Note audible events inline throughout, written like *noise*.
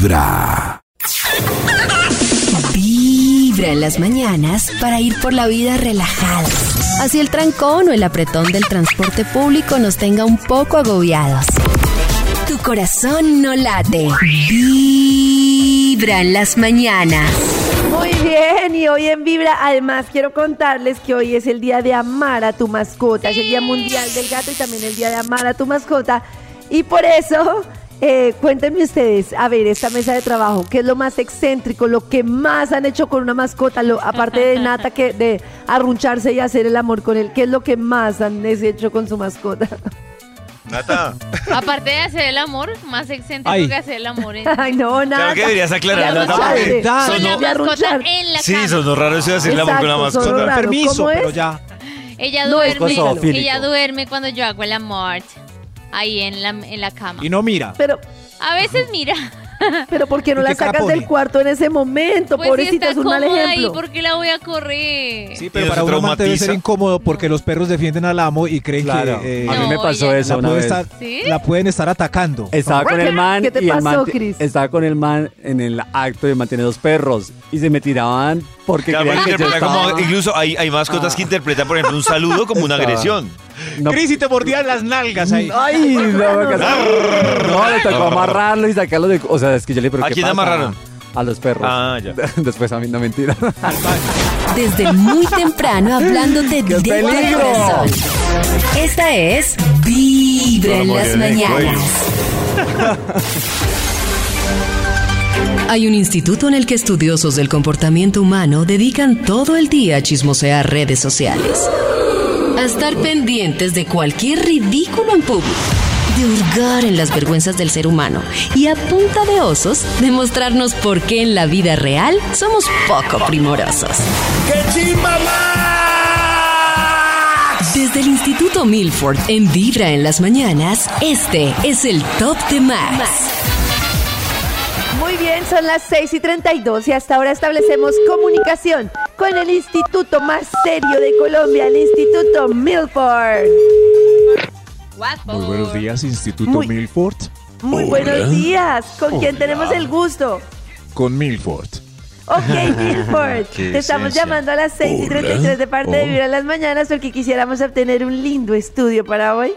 Vibra. Vibra en las mañanas para ir por la vida relajada. Así el trancón o el apretón del transporte público nos tenga un poco agobiados. Tu corazón no late. Vibra en las mañanas. Muy bien, y hoy en Vibra, además quiero contarles que hoy es el día de amar a tu mascota, es el Día Mundial del Gato y también el día de amar a tu mascota. Y por eso, eh, cuéntenme ustedes, a ver, esta mesa de trabajo, ¿qué es lo más excéntrico, lo que más han hecho con una mascota, lo, aparte de Nata, que de arruncharse y hacer el amor con él, ¿qué es lo que más han hecho con su mascota? Nata. *laughs* Aparte de hacer el amor, más excéntrico Ay. que hacer el amor en, *laughs* Ay, no, Nata. Claro que deberías aclarar, Nata, porque con la sonó, mascota en la sí, cama. sonó raro eso de hacer el amor con la sonó mascota. Permiso, ¿cómo pero es? ya. Ella duerme, ella duerme cuando yo hago el amor ahí en la, en la cama. Y no mira. Pero, A veces mira, pero ¿por qué no ¿Y la qué cara sacas del cuarto en ese momento? pues si Pobrecita, está es un mal ahí, ejemplo. ¿por qué la voy a correr? Sí, ¿Y pero no para un amante debe ser incómodo porque los perros defienden al amo y creen Claro. que eh, a mí me pasó eso la, una puede vez. estar- ¿Sí? la pueden estar atacando. Estaba con el man ¿Qué te y el man pasó, te- Chris? estaba con el man en el acto de mantener dos perros y se me tiraban porque Claro, creían que yo interpreta como- estaba- incluso hay, hay mascotas Ah. que interpretan, por ejemplo, un saludo como una Estaba- agresión. No, Cris, y te mordían las nalgas ahí. Ay, no, me no, le tocó amarrarlo y sacarlo de... O sea, es que yo le pero ¿A ¿qué quién pasa? amarraron? A los perros. Ah, ya. *laughs* Después a mí, no mentira. Desde muy temprano hablando de ¡Qué directo al peligro! corazón. Esta es Vibra en las mañanas. Hay un instituto en el que estudiosos del comportamiento humano dedican todo el día a chismosear redes sociales. A estar pendientes de cualquier ridículo en público. De hurgar en las vergüenzas del ser humano. Y a punta de osos, demostrarnos por qué en la vida real somos poco primorosos. Desde el Instituto Milford en Vibra en las mañanas, este es el Top de Max. Muy bien, son las 6 y 32 y hasta ahora establecemos comunicación con el instituto más serio de Colombia, el Instituto Milford. Muy buenos días, Instituto Muy- Milford. Muy Hola. buenos días, ¿con quién tenemos el gusto? Con Milford. Ok, *laughs* Milford, Qué te estamos llamando a las 6 y 33 de parte de. Vibra en las mañanas porque quisiéramos obtener un lindo estudio para hoy.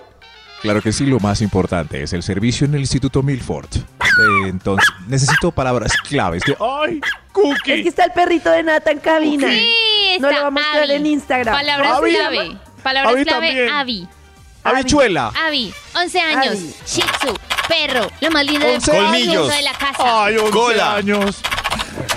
Claro que sí, lo más importante es el servicio en el Instituto Milford. *laughs* Eh, entonces, necesito palabras claves. De, ¡Ay, Es Cookie! que está el perrito de Nata en cabina. Sí, No está lo vamos a mostrar Abby. en Instagram. Palabras Abby. clave. Palabras Abby clave, también. Abby. ¡Habichuela! Abby, 11 años, Abby. Shih Tzu, perro, lo más lindo del 11 Colmillos. mundo de la casa. ¡Ay, 11 Cola. años!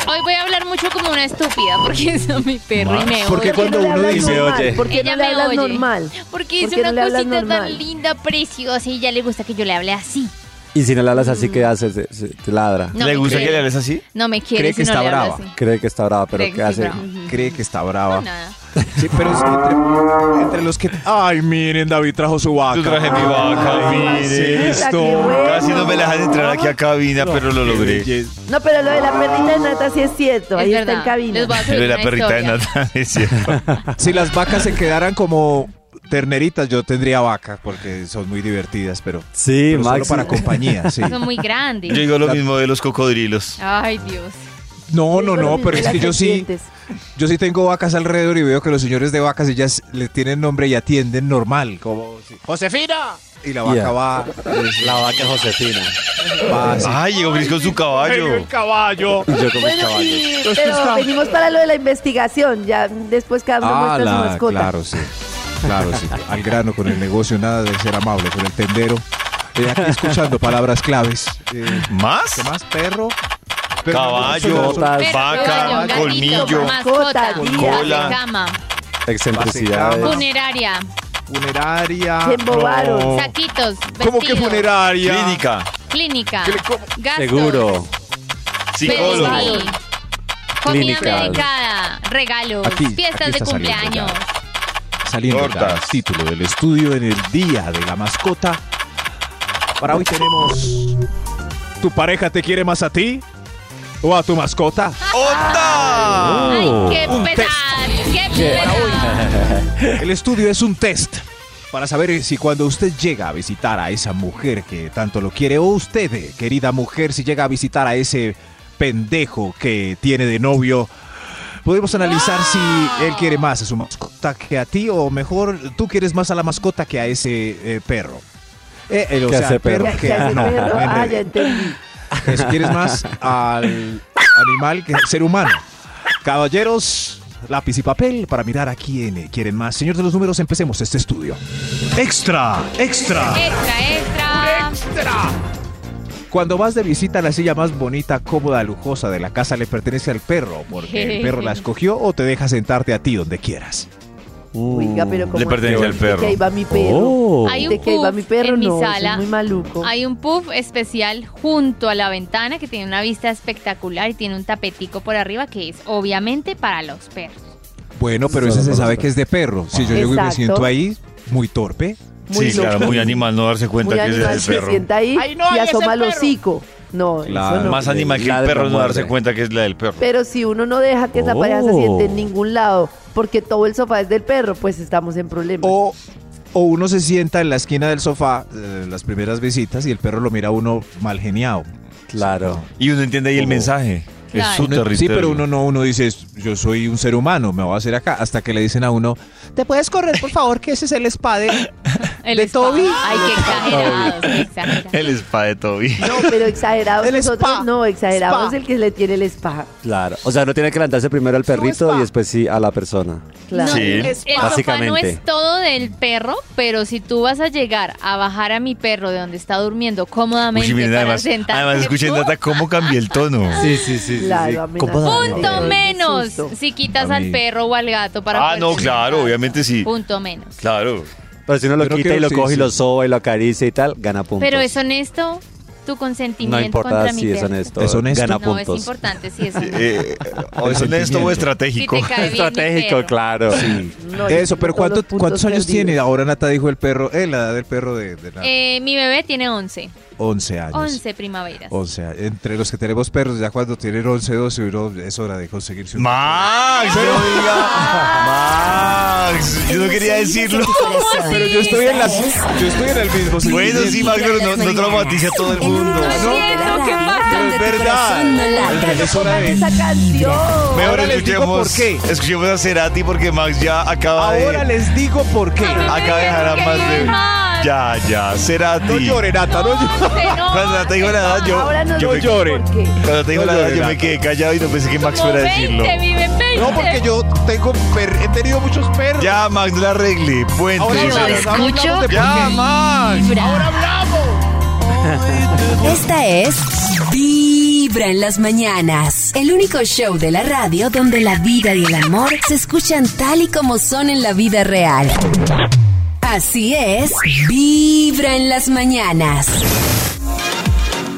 Hoy voy a hablar mucho como una estúpida porque *laughs* es mi perro y me Porque odia. cuando no le uno hablas dice, normal? oye. ¿Por qué Ella no le me hablas oye. normal? Porque ¿Por es qué no una hablas cosita normal? tan linda, preciosa y ya le gusta que yo le hable así. Y si no le hablas así, ¿qué hace? Se- se- te ladra. No ¿Le me gusta quiere. que le hables así? No me quiere Cree si que no está le hablo brava. así. Cree que está brava, pero Cree que ¿qué estoy hace? brava. Cree que está brava. Nada. Sí, pero es entre, entre los que... ¡Ay, miren, David trajo su vaca! Yo traje mi vaca, mire. Bueno. Casi no me dejan entrar aquí a cabina, pero lo logré. No, pero lo de la perrita de Nata sí es cierto. Es Ahí verdad. está en cabina. Les voy a Lo subir de la una perrita de historia. Nata, *laughs* es cierto. Si las vacas se quedaran como terneritas, yo tendría vaca porque son muy divertidas, pero, Sí, pero solo para compañía, sí. Son muy grandes. Yo digo lo mismo de los cocodrilos. Ay, Dios. No, no, no, pero es que yo sí, yo sí tengo vacas alrededor y veo que los señores de vacas ellas le tienen nombre y atienden normal, como Josefina y la vaca Yeah. va, es- La vaca Josefina. va así. Ay, llegó Gris con su caballo. caballo. Y yo con mis Bueno, caballos. y, pero venimos para lo de la investigación. Ya después cada uno Ah, muestra su mascota. claro, sí. Claro, sí. *laughs* Al grano con el negocio, nada de ser amable con el tendero. Eh, aquí escuchando palabras claves. Eh, ¿Más? ¿Qué más? Perro. Caballo, Botas. Vaca, colmillo, mascota, cola. cama, Excentricidades. Cama. funeraria, Funeraria. Se embobaron. no. saquitos, ¿Cómo que funeraria? clínica, clínica, gastos, Seguro. psicólogo. Comida medicada, regalos, Aquí, fiestas aquí de saliendo cumpleaños. Saliendo Tortas. título del estudio en el Día de la Mascota. Para hoy tenemos... ¿Tu pareja te quiere más a ti? ¿O a tu mascota? ¡Onda! Ay, qué un pesar, qué pesar. *laughs* El estudio es un test para saber si cuando usted llega a visitar a esa mujer que tanto lo quiere, o usted, eh, querida mujer, si llega a visitar a ese pendejo que tiene de novio, podemos analizar si él quiere más a su mascota que a ti, o mejor, tú quieres más a la mascota que a ese eh, perro. Eh, eh, o sea, perro perro. ¿Qué que hace no, perro? no, Ah, ya entendí. eso, quieres más al animal que al ser humano. Caballeros, lápiz y papel para mirar a quién quieren más. Señor de los números, empecemos este estudio. Extra, extra. Extra, extra. Cuando vas de visita, la silla más bonita, cómoda, lujosa de la casa le pertenece al perro, porque el perro la *laughs* escogió o te deja sentarte a ti donde quieras. Oiga, pero como Le pertenece al perro. De que ahí va mi perro. Oh. Hay un mi puff perro, en mi no, eso sala. es muy maluco. Hay un puff especial junto a la ventana que tiene una vista espectacular y tiene un tapetico por arriba que es obviamente para los perros. Bueno, pero ese se sabe que es de perro. Si yo llego y me siento ahí, muy torpe. Muy sí, claro, muy animal no darse cuenta Muy que animal es el perro. sienta ahí Ay, no, y asoma el perro. hocico. No, Claro. eso no. Más animal que el perro no darse cuenta que es la del perro. Pero si uno no deja que esa Oh. pareja se siente en ningún lado porque todo el sofá es del perro, pues estamos en problemas. O, o uno se sienta en la esquina del sofá, eh, las primeras visitas, y el perro lo mira a uno mal geniado. Claro. Y uno entiende ahí el mensaje. Claro. Es su Uno- sí, territorio. pero uno no, uno dice, yo soy un ser humano, me voy a hacer acá. Hasta que le dicen a uno, ¿te puedes correr, por favor, que ese es el? *laughs* El ¿De spa. Toby? Ay, qué exagerados, qué exagerados. El spa de Toby. No, *laughs* pero exagerados El nosotros spa. no, exagerados Spa. el que le tiene el spa. Claro. O sea, no tiene que levantarse primero al perrito y después sí a la persona. Claro. Sí. El sofá no Básicamente. es todo del perro, pero si tú vas a llegar a bajar a mi perro de donde está durmiendo cómodamente Uy, miren, para además, además escuchen ¡pum! Nata cómo cambió el tono. Sí, sí, sí. Claro. Punto menos si quitas A al perro o al gato para Ah, poder no, tener claro, obviamente sí. Punto menos. Claro. Pero si uno lo Pero quita que- y lo sí, coge y sí. lo soba y lo acaricia y tal, gana puntos. Pero es honesto tu consentimiento No importa contra mi si es perro. honesto. Es honesto. Gana No, es importante si es *laughs* honesto. Eh, o es honesto o estratégico. Si te cae bien mi Estratégico, perro. claro. No, yo Eso, tengo pero todos ¿cuánto- los puntos ¿cuántos años perdidos. tiene? Ahora Nata dijo el perro, eh, la edad del perro de, de Nata. Eh, mi bebé tiene 11. 11 años. 11 primaveras. O sea, entre los que tenemos perros, ya cuando tienen 11, 12, uno, es hora de conseguirse un... Max, no diga. Max, yo no quería decirlo. Pero yo estoy en las, yo estoy en el mismo Bueno, sí, Max, pero no, no traumatice a todo el mundo. Siento que pasa. Pero es verdad. Es hora de... esa canción. Mejor Ahora escuchemos, por qué. escuchemos a Cerati porque Max ya acaba Ahora de, les digo por qué. acaba de dejar a más de... Ya, ya, Cerati. No llore, Nata, no llore. Cuando Nata dijo la edad, yo, Ahora no, yo me, llore. Cuando te dijo No la edad, llore, yo me Nata. quedé callado y no pensé que Max fuera a decirlo. 20, viven 20. No, porque yo tengo per- he tenido muchos perros. Ya, Max, la arregle. Puente, Ahora Lo hablamos de escucho por Ya. Max. Esta es Vibra en las mañanas, el único show de la radio donde la vida y el amor se escuchan tal y como son en la vida real. Así es, Vibra en las mañanas.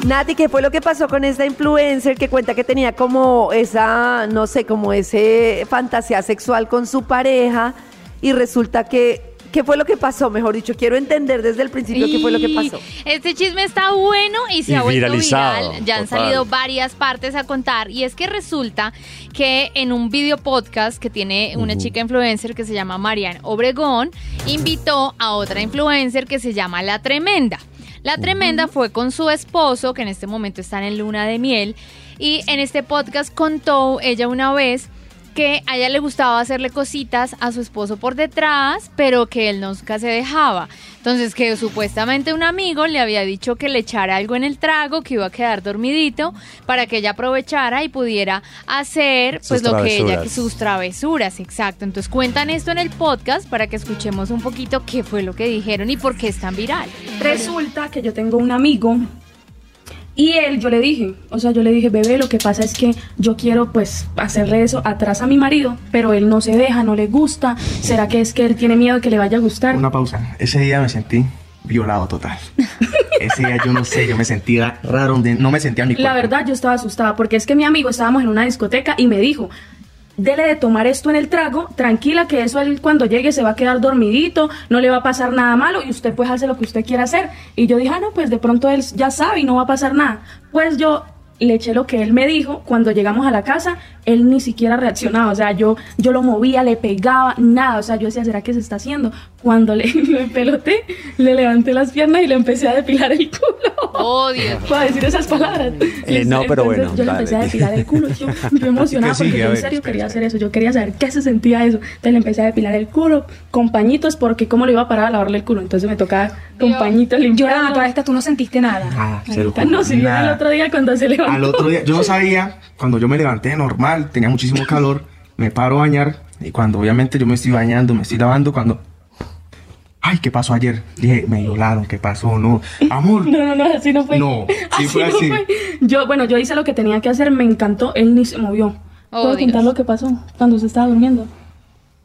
Nati, ¿qué fue lo que pasó con esta influencer que cuenta que tenía como esa, no sé, como ese fantasía sexual con su pareja y resulta que, ¿qué fue lo que pasó? Mejor dicho, quiero entender desde el principio qué fue lo que pasó. Este chisme está bueno y se Y ha vuelto viralizado, viral. Ya han total. salido varias partes a contar. Y es que resulta que en un video podcast que tiene una chica influencer que se llama Marian Obregón, invitó a otra influencer que se llama La Tremenda. La Tremenda fue con su esposo, que en este momento están en luna de miel. Y en este podcast contó ella una vez que a ella le gustaba hacerle cositas a su esposo por detrás, pero que él nunca se dejaba. Entonces que supuestamente un amigo le había dicho que le echara algo en el trago, que iba a quedar dormidito, para que ella aprovechara y pudiera hacer pues Sus lo que ella, que sus travesuras, exacto. Entonces cuentan esto en el podcast para que escuchemos un poquito qué fue lo que dijeron y por qué es tan viral. Resulta que yo tengo un amigo y él, yo le dije, o sea, yo le dije, bebé, lo que pasa es que yo quiero pues hacerle eso atrás a mi marido, pero él no se deja, no le gusta. ¿Será que es que él tiene miedo de que le vaya a gustar? Una pausa. Ese día me sentí violado total. *laughs* Ese día yo no sé, yo me sentía raro, no me sentía cuerpo. La verdad, yo estaba asustada porque es que mi amigo estábamos en una discoteca y me dijo, dele de tomar esto en el trago, tranquila que eso él cuando llegue se va a quedar dormidito, no le va a pasar nada malo y usted pues hace lo que usted quiera hacer. Y yo dije, ah, no, pues de pronto él ya sabe y no va a pasar nada. Pues yo le eché lo que él me dijo. Cuando llegamos a la casa, él ni siquiera reaccionaba. O sea, yo, yo lo movía, le pegaba, nada. O sea, yo decía, ¿será que se está haciendo? Cuando le, *laughs* le peloté, le levanté las piernas y le empecé a depilar el culo. Oh, Dios. *laughs* Para decir esas palabras. Eh, no, pero Entonces, bueno, Yo le empecé a depilar el culo. Yo, *laughs* yo emocionada ¿Qué sigue? porque A yo en serio quería hacer eso. Yo quería saber qué se sentía eso. Entonces le empecé a depilar el culo con pañitos porque cómo le iba a parar a lavarle el culo. Entonces me tocaba con Dios. pañitos limpiando. Llorando, toda esta tú no sentiste nada. Ah, cero. No, si viene el otro día cuando se Al otro día, yo no sabía, cuando yo me levanté normal, tenía muchísimo calor, me paro a bañar y cuando obviamente yo me estoy bañando, me estoy lavando, cuando... Ay, ¿qué pasó ayer? Dije, me violaron, ¿qué pasó? No, amor. *laughs* No, no, no, así no fue. No, sí *laughs* fue no así. fue. Yo, bueno, yo hice lo que tenía que hacer, me encantó, él ni se movió. Oh, ¿Puedo contar Dios. lo que pasó cuando se estaba durmiendo?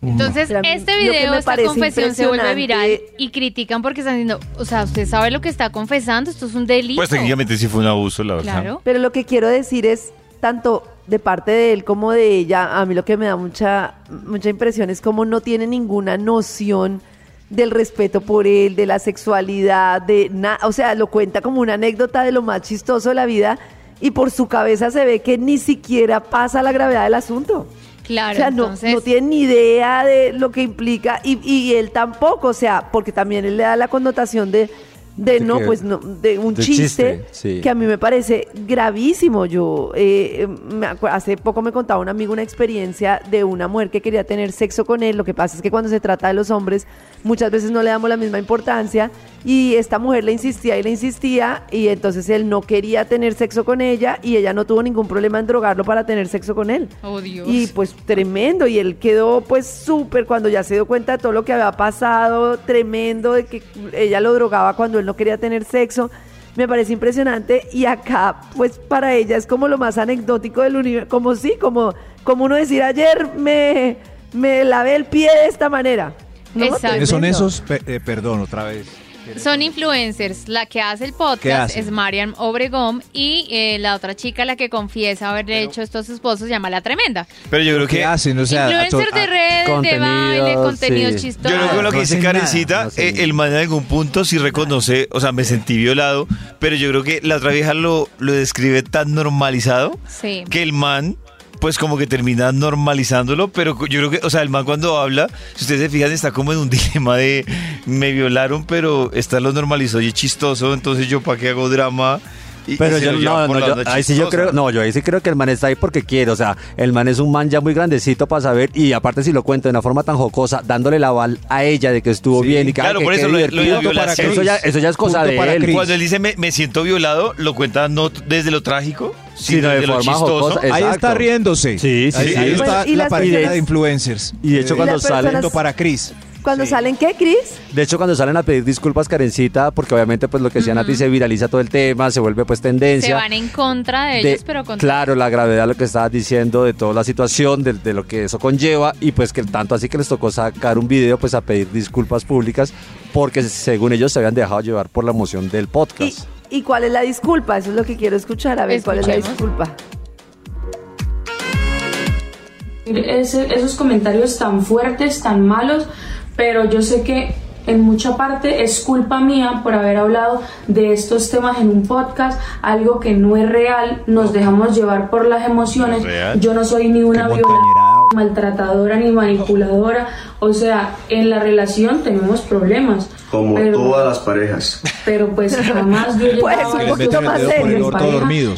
Entonces, Pero este video, esta confesión se vuelve viral y critican porque están diciendo, o sea, usted sabe lo que está confesando, esto es un delito. Pues técnicamente sí fue un abuso, la verdad. Claro. Pero lo que quiero decir es, tanto de parte de él como de ella, a mí lo que me da mucha, mucha impresión es como no tiene ninguna noción del respeto por él, de la sexualidad, de nada, o sea, lo cuenta como una anécdota de lo más chistoso de la vida y por su cabeza se ve que ni siquiera pasa la gravedad del asunto. Claro, o sea, no, entonces, no tiene ni idea de lo que implica y, y él tampoco, o sea, porque también él le da la connotación de, de De no, que- pues no, de un de chiste, chiste, sí. que a mí me parece gravísimo. Yo eh, me hace poco me contaba un amigo una experiencia de una mujer que quería tener sexo con él. Lo que pasa es que cuando se trata de los hombres, muchas veces no le damos la misma importancia. Y esta mujer le insistía y le insistía, y entonces él no quería tener sexo con ella, y ella no tuvo ningún problema en drogarlo para tener sexo con él. oh Dios. Y pues tremendo, y él quedó pues súper cuando ya se dio cuenta de todo lo que había pasado, tremendo, de que ella lo drogaba cuando él no quería tener sexo. Me parece impresionante y acá pues para ella es como lo más anecdótico del universo, como sí, como, como uno decir ayer me, me lavé el pie de esta manera. ¿no? Exacto. ¿Quiénes son esos? Eh, perdón, otra vez. Son influencers. La que hace el ¿Qué podcast es Marian Obregón y eh, la otra chica, la que confiesa haberle hecho esto a su esposo, se llama La Tremenda. Pero yo creo ¿Qué que... hacen? O sea, Influencer to- de redes, de contenido, baile, contenido sí. chistoso. Yo creo que lo que no dice Karencita, no eh, el man en algún punto sí reconoce, o sea, me sentí violado, pero yo creo que la otra vieja lo, lo describe tan normalizado Sí. que el man, pues como que termina normalizándolo, pero yo creo que, o sea, el man cuando habla, si ustedes se fijan, está como en un *laughs* dilema de me violaron, pero esta lo normalizó y es chistoso, entonces yo para qué hago drama. Y- Pero y yo no, no, yo, ahí sí yo creo, no, yo ahí sí creo que el man está ahí porque quiere, o sea, el man es un man ya muy grandecito para saber y aparte si lo cuento de una forma tan jocosa, dándole la aval a ella de que estuvo Sí. bien y que, Claro, que por eso lo de- lo de la violación. eso ya, eso ya es cosa Punto de para él. Cris. Cuando él dice me, me siento violado, lo cuenta no desde lo trágico, Sino sino de desde lo forma chistoso. jocosa. Ahí está riéndose. Sí, sí, ahí, sí. ahí está Bueno, y la personas- de influencers. Y de hecho cuando punto para Cris. Cuando salen, ¿qué, Cris? de hecho cuando salen a pedir disculpas Karencita, porque obviamente pues lo que decían a ti se viraliza todo el tema, se vuelve pues tendencia. Se van en contra de de- ellos, pero contra claro, la gravedad de lo que estabas diciendo, de toda la situación, de, de lo que eso conlleva, y pues que tanto así que les tocó sacar un video pues a pedir disculpas públicas, porque según ellos se habían dejado llevar por la emoción del ¿Y, podcast. ¿Y cuál es la disculpa? Eso es lo que quiero escuchar. A ver, ¿cuál es la disculpa? ese- esos comentarios tan fuertes, tan malos, pero yo sé que en mucha parte es culpa mía por haber hablado de estos temas en un podcast, algo que no es real, nos dejamos llevar por las emociones. Yo no soy ni una violadora, maltratadora ni manipuladora, o sea, en la relación tenemos problemas. Como pero- todas las parejas. pero pues jamás yo he *laughs* Pues, un poquito más serio.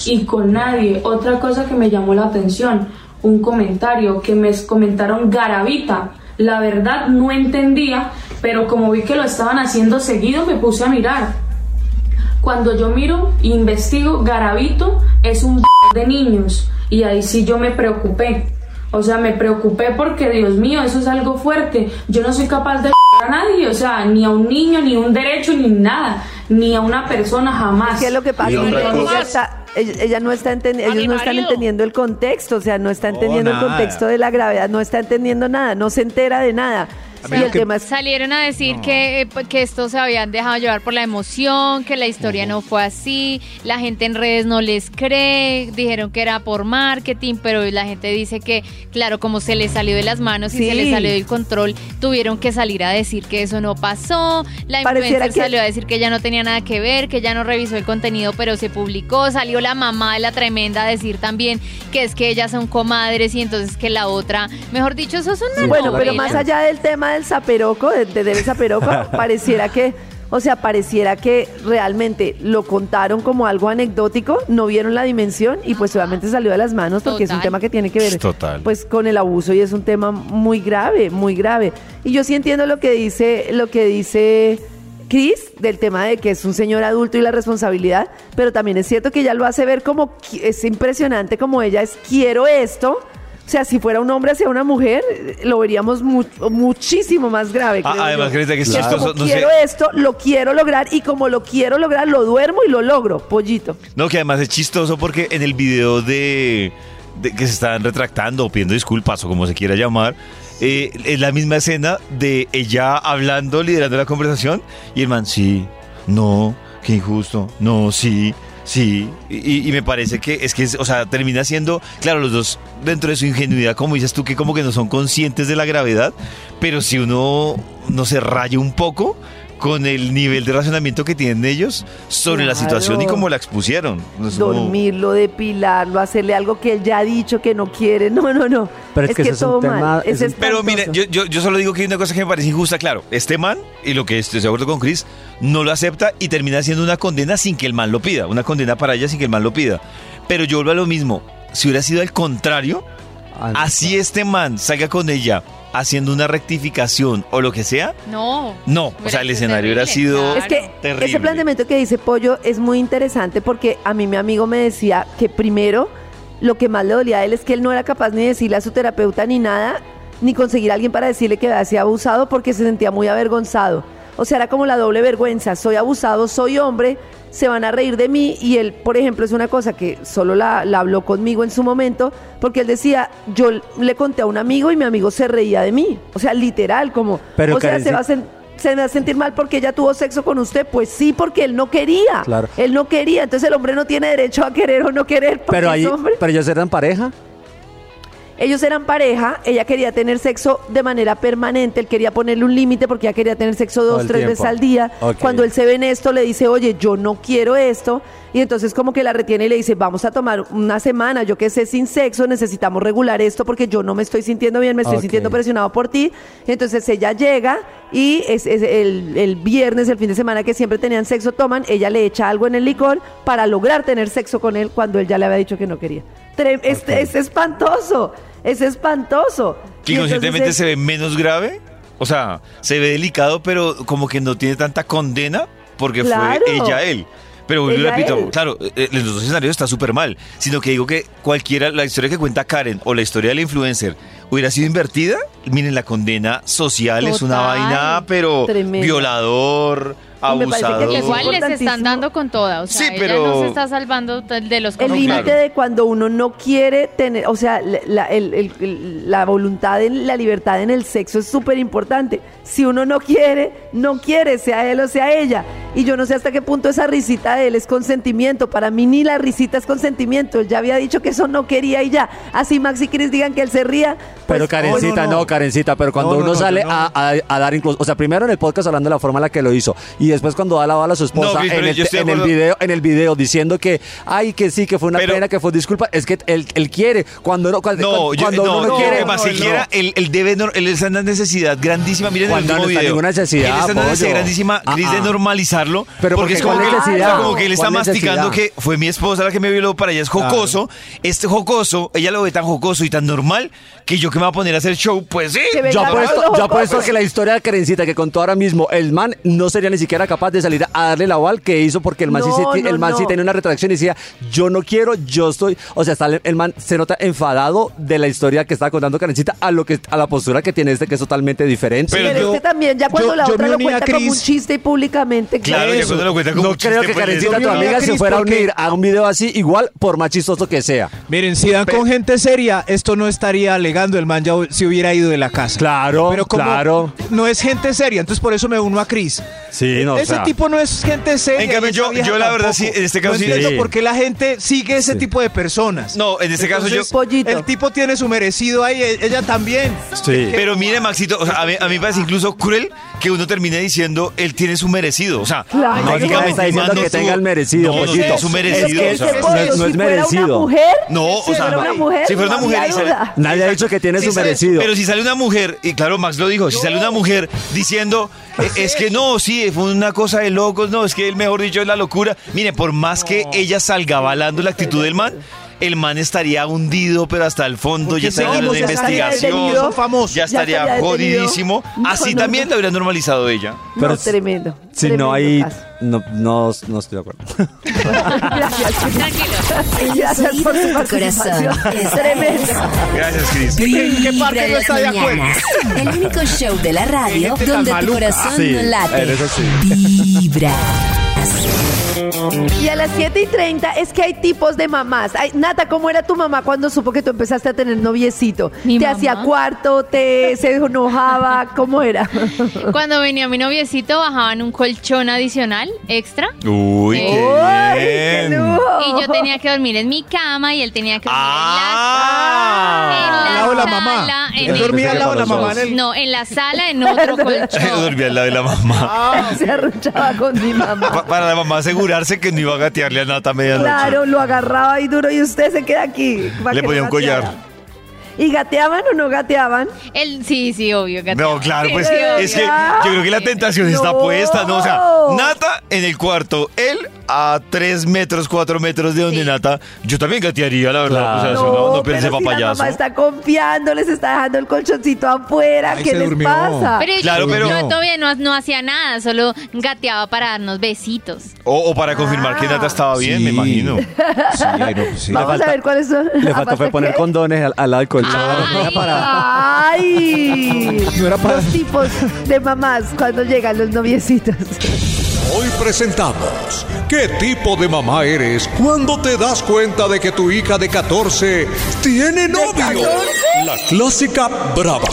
y con nadie. Otra cosa que me llamó la atención, un comentario que me comentaron Garavita. La verdad no entendía, pero como vi que lo estaban haciendo seguido, me puse a mirar. Cuando yo miro e investigo, Garavito es un de niños y ahí sí yo me preocupé. O sea, me preocupé porque, Dios mío, eso es algo fuerte. Yo no soy capaz de a nadie, o sea, ni a un niño, ni un derecho, ni nada, ni a una persona jamás. ¿Qué es lo que pasa? Ella, cosa- está- ella- ella no está enten- A ellos no están entendiendo el contexto, o sea, no está entendiendo el contexto de la gravedad, no está entendiendo nada, no se entera de nada. O sea, Y el tema es- Salieron a decir que, eh, que esto se habían dejado llevar por la emoción, que la historia no fue así, la gente en redes no les cree, dijeron que era por marketing, pero la gente dice que, claro, como se les salió de las manos y Sí. se les salió del control, tuvieron que salir a decir que eso no pasó, la influencer que- salió a decir que ya no tenía nada que ver, que ya no revisó el contenido, pero se publicó, salió la mamá de la tremenda a decir también que es que ellas son comadres y entonces que la otra, mejor dicho, eso es una Bueno, pero más allá del tema del zaperoco, de, de- del zaperoco, *laughs* pareciera que, o sea, pareciera que realmente lo contaron como algo anecdótico, no vieron la dimensión y pues obviamente salió de las manos porque es un tema que tiene que ver Total. pues con el abuso y es un tema muy grave, muy grave. Y yo sí entiendo lo que dice, lo que dice Chris del tema de que es un señor adulto y la responsabilidad, pero también es cierto que ella lo hace ver como es impresionante como ella es quiero esto. O sea, si fuera un hombre hacia una mujer, lo veríamos mu- muchísimo más grave. Ah, además, que es chistoso, como no sé. quiero esto, lo quiero lograr y como lo quiero lograr, lo duermo y lo logro, pollito. No, que además es chistoso porque en el video de, de que se están retractando o pidiendo disculpas o como se quiera llamar, eh, es la misma escena de ella hablando, liderando la conversación y el man, sí, no, qué injusto, no, sí. Sí, y, y me parece que es que, es- o sea, termina siendo, claro, los dos dentro de su ingenuidad, como dices tú, que como que no son conscientes de la gravedad, pero si uno no se raya un poco con el nivel de razonamiento que tienen ellos sobre la situación y cómo la expusieron. Es como- Dormirlo, depilarlo, hacerle algo que él ya ha dicho que no quiere. No, no, no. Pero es que ese es un todo tema- mal. es Es un- Pero mire, yo, yo, yo solo digo que hay una cosa que me parece injusta, claro. Este man, y lo que estoy de acuerdo con Chris, no lo acepta y termina siendo una condena sin que el man lo pida. Una condena para ella sin que el man lo pida. Pero yo vuelvo a lo mismo. Si hubiera sido al contrario, Ah, así este man salga con ella haciendo una rectificación o lo que sea, No. no. O sea, el escenario hubiera sido claro. Es que terrible. ese planteamiento que dice Pollo es muy interesante porque a mí mi amigo me decía que primero lo que más le dolía a él es que él no era capaz ni de decirle a su terapeuta ni nada, ni conseguir a alguien para decirle que había sido abusado porque se sentía muy avergonzado. O sea, era como la doble vergüenza, soy abusado, soy hombre, se van a reír de mí y él, por ejemplo, es una cosa que solo la, la habló conmigo en su momento porque él decía, yo le conté a un amigo y mi amigo se reía de mí. O sea, literal, como, Pero, o sea, se va a se me va a sentir mal porque ella tuvo sexo con usted. Pues sí, porque él no quería. Claro. Él no quería. Entonces el hombre no tiene derecho a querer o no querer porque Pero es ahí, hombre. pero ellos eran pareja. Ellos eran pareja, ella quería tener sexo de manera permanente, él quería ponerle un límite porque ella quería tener sexo dos, tres tiempo. veces al día. Cuando él se ve en esto, le dice, oye, yo no quiero esto. Y entonces como que la retiene y le dice, vamos a tomar una semana, yo que sé, sin sexo, necesitamos regular esto porque yo no me estoy sintiendo bien, me estoy sintiendo presionado por ti. Entonces ella llega y es, es el, el viernes, el fin de semana que siempre tenían sexo, toman, ella le echa algo en el licor para lograr tener sexo con él cuando él ya le había dicho que no quería. Es, es espantoso, es espantoso. Que inconscientemente se ve menos grave. O sea, se ve delicado, pero como que no tiene tanta condena porque Claro. fue ella él. Pero repito, él. claro, eh, en los dos escenarios está súper mal. Sino que digo que cualquiera, la historia que cuenta Karen o la historia del influencer hubiera sido invertida, miren, la condena social es una vaina, pero violador, Y me parece que abusador. es Igual les están dando con toda, o sea, Sí, ella pero- no se está salvando de los El límite claro. de cuando uno no quiere tener, o sea, la, la- el- el- el- la voluntad, en la libertad en el sexo es súper importante. Si uno no quiere, no quiere, sea él o sea ella. Y yo no sé hasta qué punto esa risita de él es consentimiento. Para mí ni la risita es consentimiento. Él ya había dicho que eso no quería y ya. Así Max y Chris digan que él se ría. pues, Pero Karencita, no, no, no. Karencita, pero cuando No, no, uno no, sale a, a- a dar incluso, o sea, primero en el podcast hablando de la forma en la que lo hizo y después cuando da la bala a su esposa No, en, el, yo en el video, en el video diciendo que ay que sí, que fue una Pero- pena, que fue disculpa, es que él, él quiere cuando no cuando, No, yo, cuando no, uno no, no, quiere, que más, si no, quiera, él, él debe, él está en una necesidad grandísima, miren el Cuando último no está video. ninguna necesidad, Él está en una necesidad grandísima, Ah, Cris, de ah. normalizarlo, Pero porque porque es como ¿cuál que, sea, como que él está ¿Cuál masticando necesidad? que fue mi esposa la que me violó, para ella es jocoso, este jocoso, ella lo ve tan jocoso y tan normal, que yo que me voy a poner a hacer show, pues sí. Yo Claro, apuesto, no, yo apuesto pues. que la historia de Karencita que contó ahora mismo, el man no sería ni siquiera siquiera era capaz de salir a darle el aval que hizo porque el man, sí, No, se- no, el man sí tenía una retracción y decía, yo no quiero, yo estoy, o sea, está el, el man se nota enfadado de la historia que está contando Karencita a lo que a la postura que tiene este que es totalmente diferente. Pero Pero yo- este también, ya cuando yo- la yo otra lo cuenta como un chiste y públicamente. Claro, ya cuando lo cuenta como no un creo chiste, que pues, Karencita, tu amiga, se fuera a unir a un video así, igual, por más chistoso que sea. Miren, si dan con gente seria, esto no estaría alegando, el man ya se hubiera ido de la casa. Claro, Pero como claro. no es gente seria, entonces por eso me uno a Cris. Sí, no, o Ese sea, tipo no es gente seria. En cambio, yo- la verdad tampoco. sí, en este caso no sí- entiendo Sí. por qué la gente sigue ese Sí. tipo de personas. No, en este caso yo... Pollito. El tipo tiene su merecido ahí, e- ella también. Sí. Pero mire, Maxito, o sea, a, mí, a mí me parece incluso cruel que uno termine diciendo él tiene su merecido. O sea, Claro. No, es que está diciendo no que tenga el merecido, No, no pollito. tiene su merecido. Es que o sea, Ese no pollo, es- no es si fuera merecido. una mujer, No, si o sea, fuera una mujer, si fuera una no mujer. Nadie ha dicho que tiene su merecido. Pero si sale una mujer, y claro, Max lo dijo, si sale una mujer diciendo, es que no, sí, fue una cosa de locos, no, es que él, mejor dicho, es la locura. Mire, por más que ella salga avalando la actitud del man, el man estaría hundido, pero hasta el fondo, Porque ya estaría en seguimos, una ya estaría investigación, detenido. Son famosos. ya Ya estaría estaría detenido. jodidísimo. No, Así no, también no. lo habría normalizado ella. Pero no, tremendo. Si tremendo no hay... No, no, no estoy de acuerdo. Gracias. *laughs* Tranquilo. Gracias por tu corazón. Esta Tremendo. Gracias, Cris. ¿Qué parte no está de acuerdo? El único show de la radio tan donde tu corazón Sí, no late. en eso sí. Vibra. Y a las 7 y 30 es que hay tipos de mamás. Ay, Nata, ¿cómo era tu mamá cuando supo que tú empezaste a tener noviecito? Mi ¿Te mamá. hacía cuarto? ¿Te *laughs* se enojaba? ¿Cómo era? Cuando venía mi noviecito bajaban un colchón adicional extra Uy, ¡Uy, qué ¡Uy, qué bien. lujo! y yo tenía que dormir en mi cama y él tenía que dormir Ah. en la, Al en lado de la sala, mamá. en Él el- dormía al lado de la mamá. en el- no, en la sala en *laughs* otro colchón. Dormía al lado de la mamá. Se arruchaba con mi mamá. Pa- para la mamá asegurarse que no iba a gatearle a Nata a medianoche. Claro, lo agarraba ahí duro y usted se queda aquí. Le ponía un collar. ¿Y gateaban o no gateaban? Él, sí, sí, obvio. que No, claro, pues sí, es que yo creo que la tentación está No. puesta, ¿no? O sea, Nata en el cuarto, él a tres metros, cuatro metros de donde Sí. Nata, yo también gatearía, la verdad. O sea, eso no, no pero si la papayazo. mamá está confiando, les está dejando el colchoncito afuera. Ay, ¿Qué les durmió. pasa? Pero Claro, yo, pero- yo todavía no, no hacía nada, solo gateaba para darnos besitos. O, o para confirmar que Nata estaba bien, me imagino. Sí, no, sí. Vamos falta- a ver cuáles son. Le ¿A faltó fue poner qué? condones al, al lado del colchón. Ay. ¡Ay! No *laughs* era para- Los tipos de mamás cuando llegan los noviecitos. Hoy presentamos ¿Qué tipo de mamá eres cuando te das cuenta de que tu hija de 14 tiene novio? La clásica brava.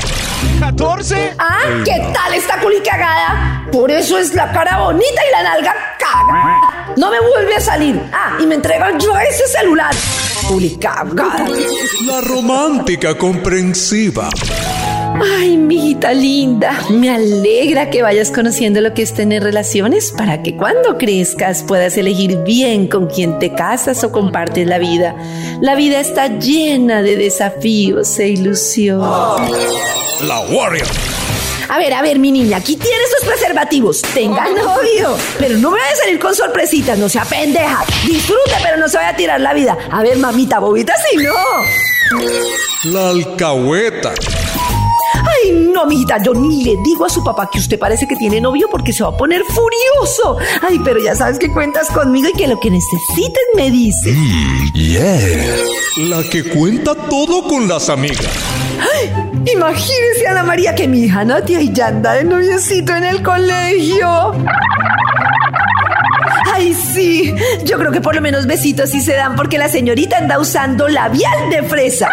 ¿14? Ah, ¿qué tal esta culicagada? Por eso es la cara bonita y la nalga caga. No me vuelve a salir. Ah, y me entregan yo ese celular. La romántica comprensiva. Ay, mijita linda, me alegra que vayas conociendo lo que es tener relaciones para que cuando crezcas puedas elegir bien con quién te casas o compartes la vida. La vida está llena de desafíos e ilusión. La Warrior. A ver, a ver, mi niña, aquí tienes sus preservativos. Tenga novio. Pero no me vaya a salir con sorpresitas, no sea pendeja. Disfrute, pero no se vaya a tirar la vida. A ver, mamita, bobita, si no. La alcahueta. Ay, no, mijita, yo ni le digo a su papá que usted parece que tiene novio porque se va a poner furioso. Ay, pero ya sabes que cuentas conmigo y que lo que necesites me dices. La que cuenta todo con las amigas. Imagínese, Ana María, que mi hija Natia y ya anda de noviecito en el colegio. Ay, sí. Yo creo que por lo menos besitos sí se dan porque la señorita anda usando labial de fresa.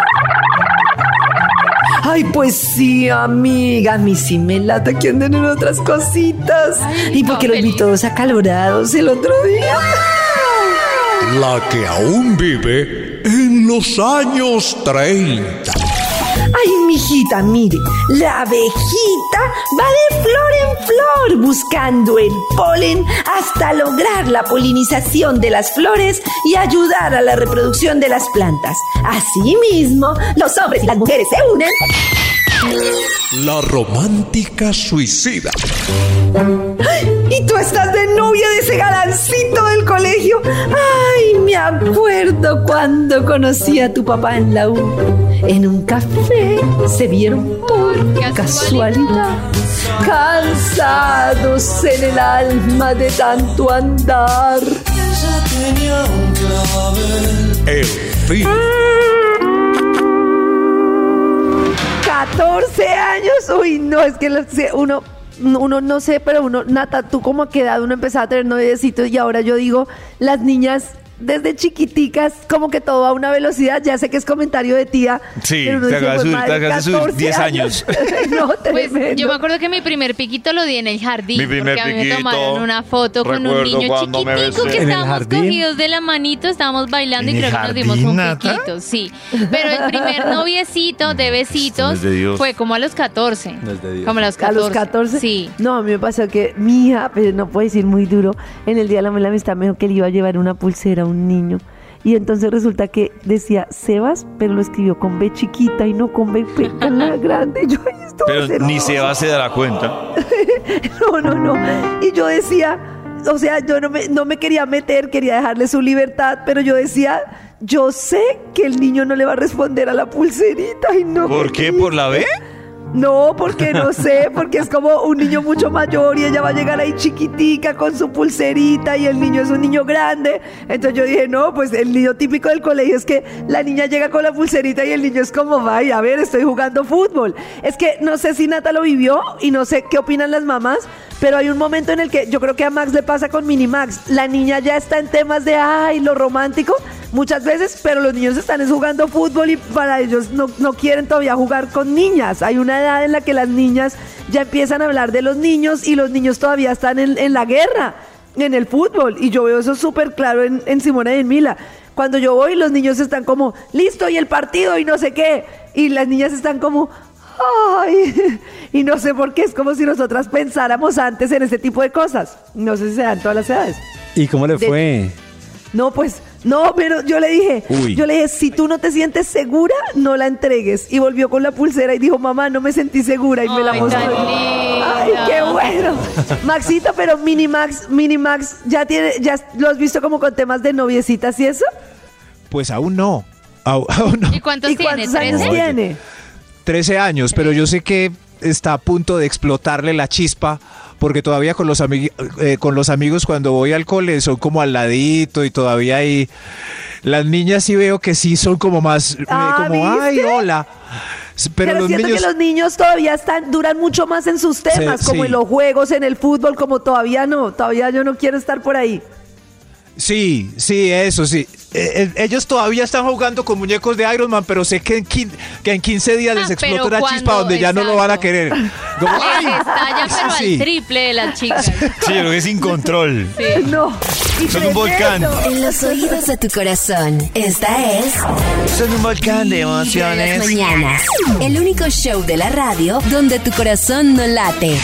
Ay, pues sí, amiga. A mí sí me lata que anden en otras cositas. y porque los vi todos acalorados el otro día. La que aún vive en los años 30. Ay, mijita, mire, la abejita va de flor en flor buscando el polen hasta lograr la polinización de las flores y ayudar a la reproducción de las plantas. Asimismo, los hombres y las mujeres se unen. La romántica suicida. Y tú estás de novia de ese galancito del colegio. Ay, Recuerdo cuando conocí a tu papá en la U. En un café se vieron por casualidad. Cansados en el alma de tanto andar. El fin. 14 años. Uy, no, es que uno, uno no sé, pero uno, Nata, tú como a qué edad uno empezaba a tener noviecitos y ahora yo digo, las niñas desde chiquiticas, como que todo a una velocidad, ya sé que es comentario de tía. Sí, pero te acabas de "Pues, subir- 14 10 años". *laughs* no, Pues yo me acuerdo que mi primer piquito lo di en el jardín. Mi primer porque a mí me piquito, tomaron una foto con un niño chiquitico que ¿En el estábamos cogidos de la manito, estábamos bailando ¿En y creo que nos dimos un Nata? piquito, sí. Pero el primer noviecito de besitos fue como a los 14. No es de Dios. Como a los A 14. los 14. Sí. No, a mí me pasó que mi hija, pero no puedo decir muy duro, en el día de la amistad me dijo que le iba a llevar una pulsera a un niño. Y entonces resulta que decía Sebas, pero lo escribió con B chiquita y no con B con la *laughs* grande. Yo, "Ay, esto va a Pero ni se va se dará cuenta. *laughs* No, no, no. Y yo decía, o sea, yo no me, no me quería meter, quería dejarle su libertad, pero yo decía, yo sé que el niño no le va a responder a la pulserita y no. ¿Por qué? ¿Por la B? No, porque no sé, porque es como un niño mucho mayor y ella va a llegar ahí chiquitica con su pulserita y el niño es un niño grande. Entonces yo dije, no, pues el niño típico del colegio es que la niña llega con la pulserita y el niño es como, vaya, a ver, estoy jugando fútbol. Es que no sé si Nata lo vivió y no sé qué opinan las mamás, pero hay un momento en el que yo creo que a Max le pasa con Minimax. La niña ya está en temas de, ay, lo romántico, muchas veces, pero los niños están es jugando fútbol y para ellos no, no quieren todavía jugar con niñas. Hay una edad en la que las niñas ya empiezan a hablar de los niños y los niños todavía están en, en la guerra, en el fútbol. Y yo veo eso súper claro en, en Simona y en Mila. Cuando yo voy, los niños están como, listo, y el partido, y no sé qué. Y las niñas están como, ay. *laughs* Y no sé por qué, es como si nosotras pensáramos antes en ese tipo de cosas. No sé si se dan todas las edades. ¿Y cómo le fue? No, pues, no, pero yo le dije, Uy. yo le dije, si tú no te sientes segura, no la entregues. Y volvió con la pulsera y dijo, mamá, no me sentí segura y me la mostró. Ay, qué bueno. Maxito, pero Minimax, Minimax, ya tiene, ya lo has visto como con temas de noviecitas y eso. Pues aún no. Au- *laughs* Aún no. ¿Y cuántos ¿Y tiene? años ¿13? tiene? 13 años, pero yo sé que está a punto de explotarle la chispa porque todavía con los, amigui- eh, con los amigos cuando voy al cole son como al ladito y todavía hay... Las niñas sí veo que sí son como más... eh, Ah, como, ay, hola. Pero, Pero, los siento niños... que los niños todavía están, duran mucho más en sus temas, Sí, como sí. en los juegos, en el fútbol, como todavía no, todavía yo no quiero estar por ahí. Sí, sí, eso sí. Eh, eh, ellos todavía están jugando con muñecos de Iron Man, pero sé que en, quin- que en 15 días les Ah, explota pero una chispa donde ya no lo van a querer. *laughs* Como, Les ¡ay! estalla, pero Sí. al triple de las chicas. *laughs* Sí, creo que es sin control. No. Y Son un volcán. En los oídos de tu corazón, esta es Son un volcán de emociones. mañanas. El único show de la radio donde tu corazón no late.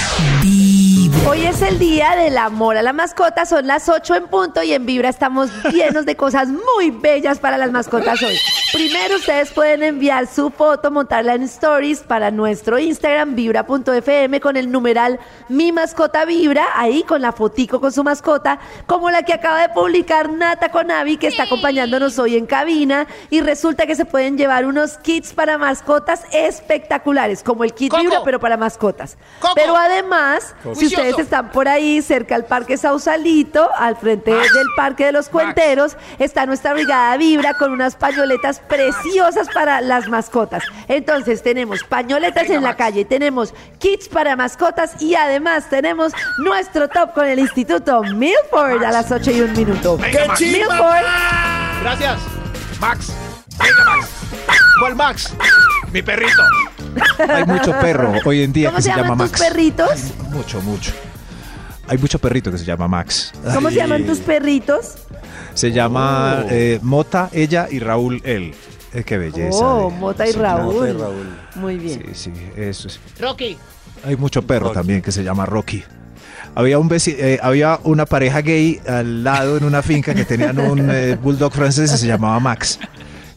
Vibra. Hoy es el día del amor a la mascota, son las 8 en punto y en Vibra estamos llenos de cosas muy bellas para las mascotas hoy. Primero ustedes pueden enviar su foto, montarla en stories para nuestro Instagram vibra.fm con el numeral mi mascota vibra, ahí con la fotico con su mascota, como la que acaba de publicar Nata Conavi que está acompañándonos hoy en cabina y resulta que se pueden llevar unos kits para mascotas espectaculares, como el kit Vibra pero para mascotas. Pero además, si ustedes están por ahí cerca al Parque Sausalito, al frente del Parque de los Cuenteros, está nuestra brigada Vibra con unas pañoletas preciosas para las mascotas. Entonces tenemos pañoletas en la calle, tenemos kits para mascotas y además tenemos nuestro top con el Instituto Milford a las 8 y un minuto. Milford, Gracias. Max. Venga, Max. ¿Cuál Max? Mi perrito. Hay mucho perro hoy en día ¿cómo que se se, llama llaman tus Max. perritos? Mucho, mucho. Hay mucho perrito que se llama Max. ¿Cómo Ay, se llaman tus perritos? Se llama eh, Mota, ella y Raúl, él. Eh, qué belleza. Oh. Mota y Sí, Raúl. Mota y Raúl. Muy bien. Sí, sí, eso es. Rocky. Hay mucho perro también que se llama Rocky. Había, un eh, había una pareja gay al lado en una finca que tenían un eh, bulldog francés y se llamaba Max.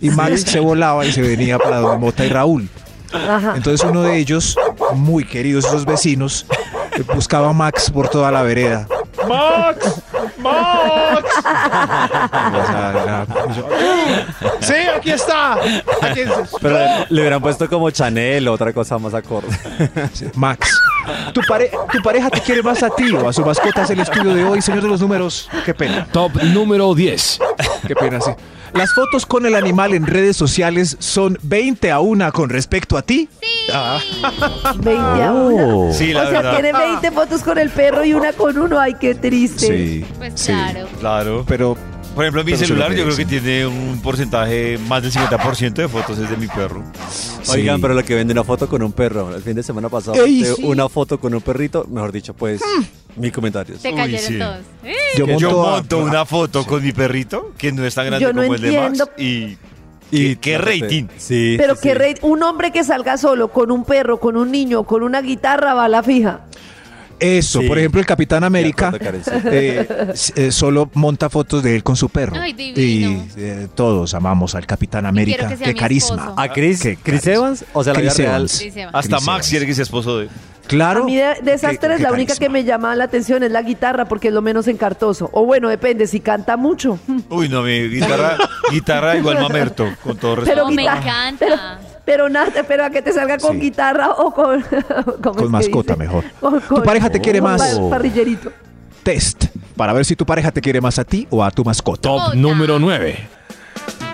Y Max se volaba y se venía para donde Mota y Raúl. Ajá. Entonces uno de ellos, muy queridos esos vecinos, eh, buscaba a Max por toda la vereda. Max, Max. Sí, aquí está. Aquí es- Pero le, le hubieran puesto como Chanel o otra cosa más acorde. Max, ¿tu, pare- ¿tu pareja te quiere más a ti o a su mascota? Es el estudio de hoy, señor de los números. Qué pena. Top número 10. Qué pena, sí. Las fotos con el animal en redes sociales son 20 a 1 con respecto a ti. Ah, 20 a 1. Sí, la o sea, verdad. tiene 20 fotos con el perro y una con uno. Ay, qué triste. sí. Pues Sí. claro. Claro. Pero Por ejemplo, mi Pero celular yo creo que tiene un porcentaje más del 50% de fotos es de mi perro. Oigan, pero lo que vende una foto con un perro. El fin de semana pasado, Ey, de sí. una foto con un perrito, mejor dicho, pues, mi comentarios. Se Uy, cayeron sí. todos. ¡Eh! yo monto, Yo a- monto una foto con mi perrito que no es tan grande Yo no como el de Max y Y qué rating. Sí. Pero sí, que sí. rey- un hombre que salga solo con un perro, con un niño, con una guitarra va a la fija. Eso, Sí. por ejemplo, el Capitán América eh, eh, solo monta fotos de él con su perro. Ay, y eh, todos amamos al Capitán América. que Qué carisma. esposo. ¿A Chris? Qué ¿Chris carisma. Evans? O sea, la vida Chris real. Evans. Chris Evans. hasta Chris Max quiere que sea esposo de él. Claro. A mí de, de esas Qué- tres qué la única que me llama la atención es la guitarra porque es lo menos encartoso. O bueno, depende, si canta mucho. Uy, no, mi guitarra, guitarra igual *laughs* mamerto, con todo respeto. Pero No, me encanta. Pero, pero nada, pero a que te salga con Sí. guitarra o con... *laughs* ¿cómo es que Con mascota dice? mejor. Con- ¿Tu pareja te quiere más? pa- parrillerito. Test. Para ver si tu pareja te quiere más a ti o a tu mascota. Top número 9.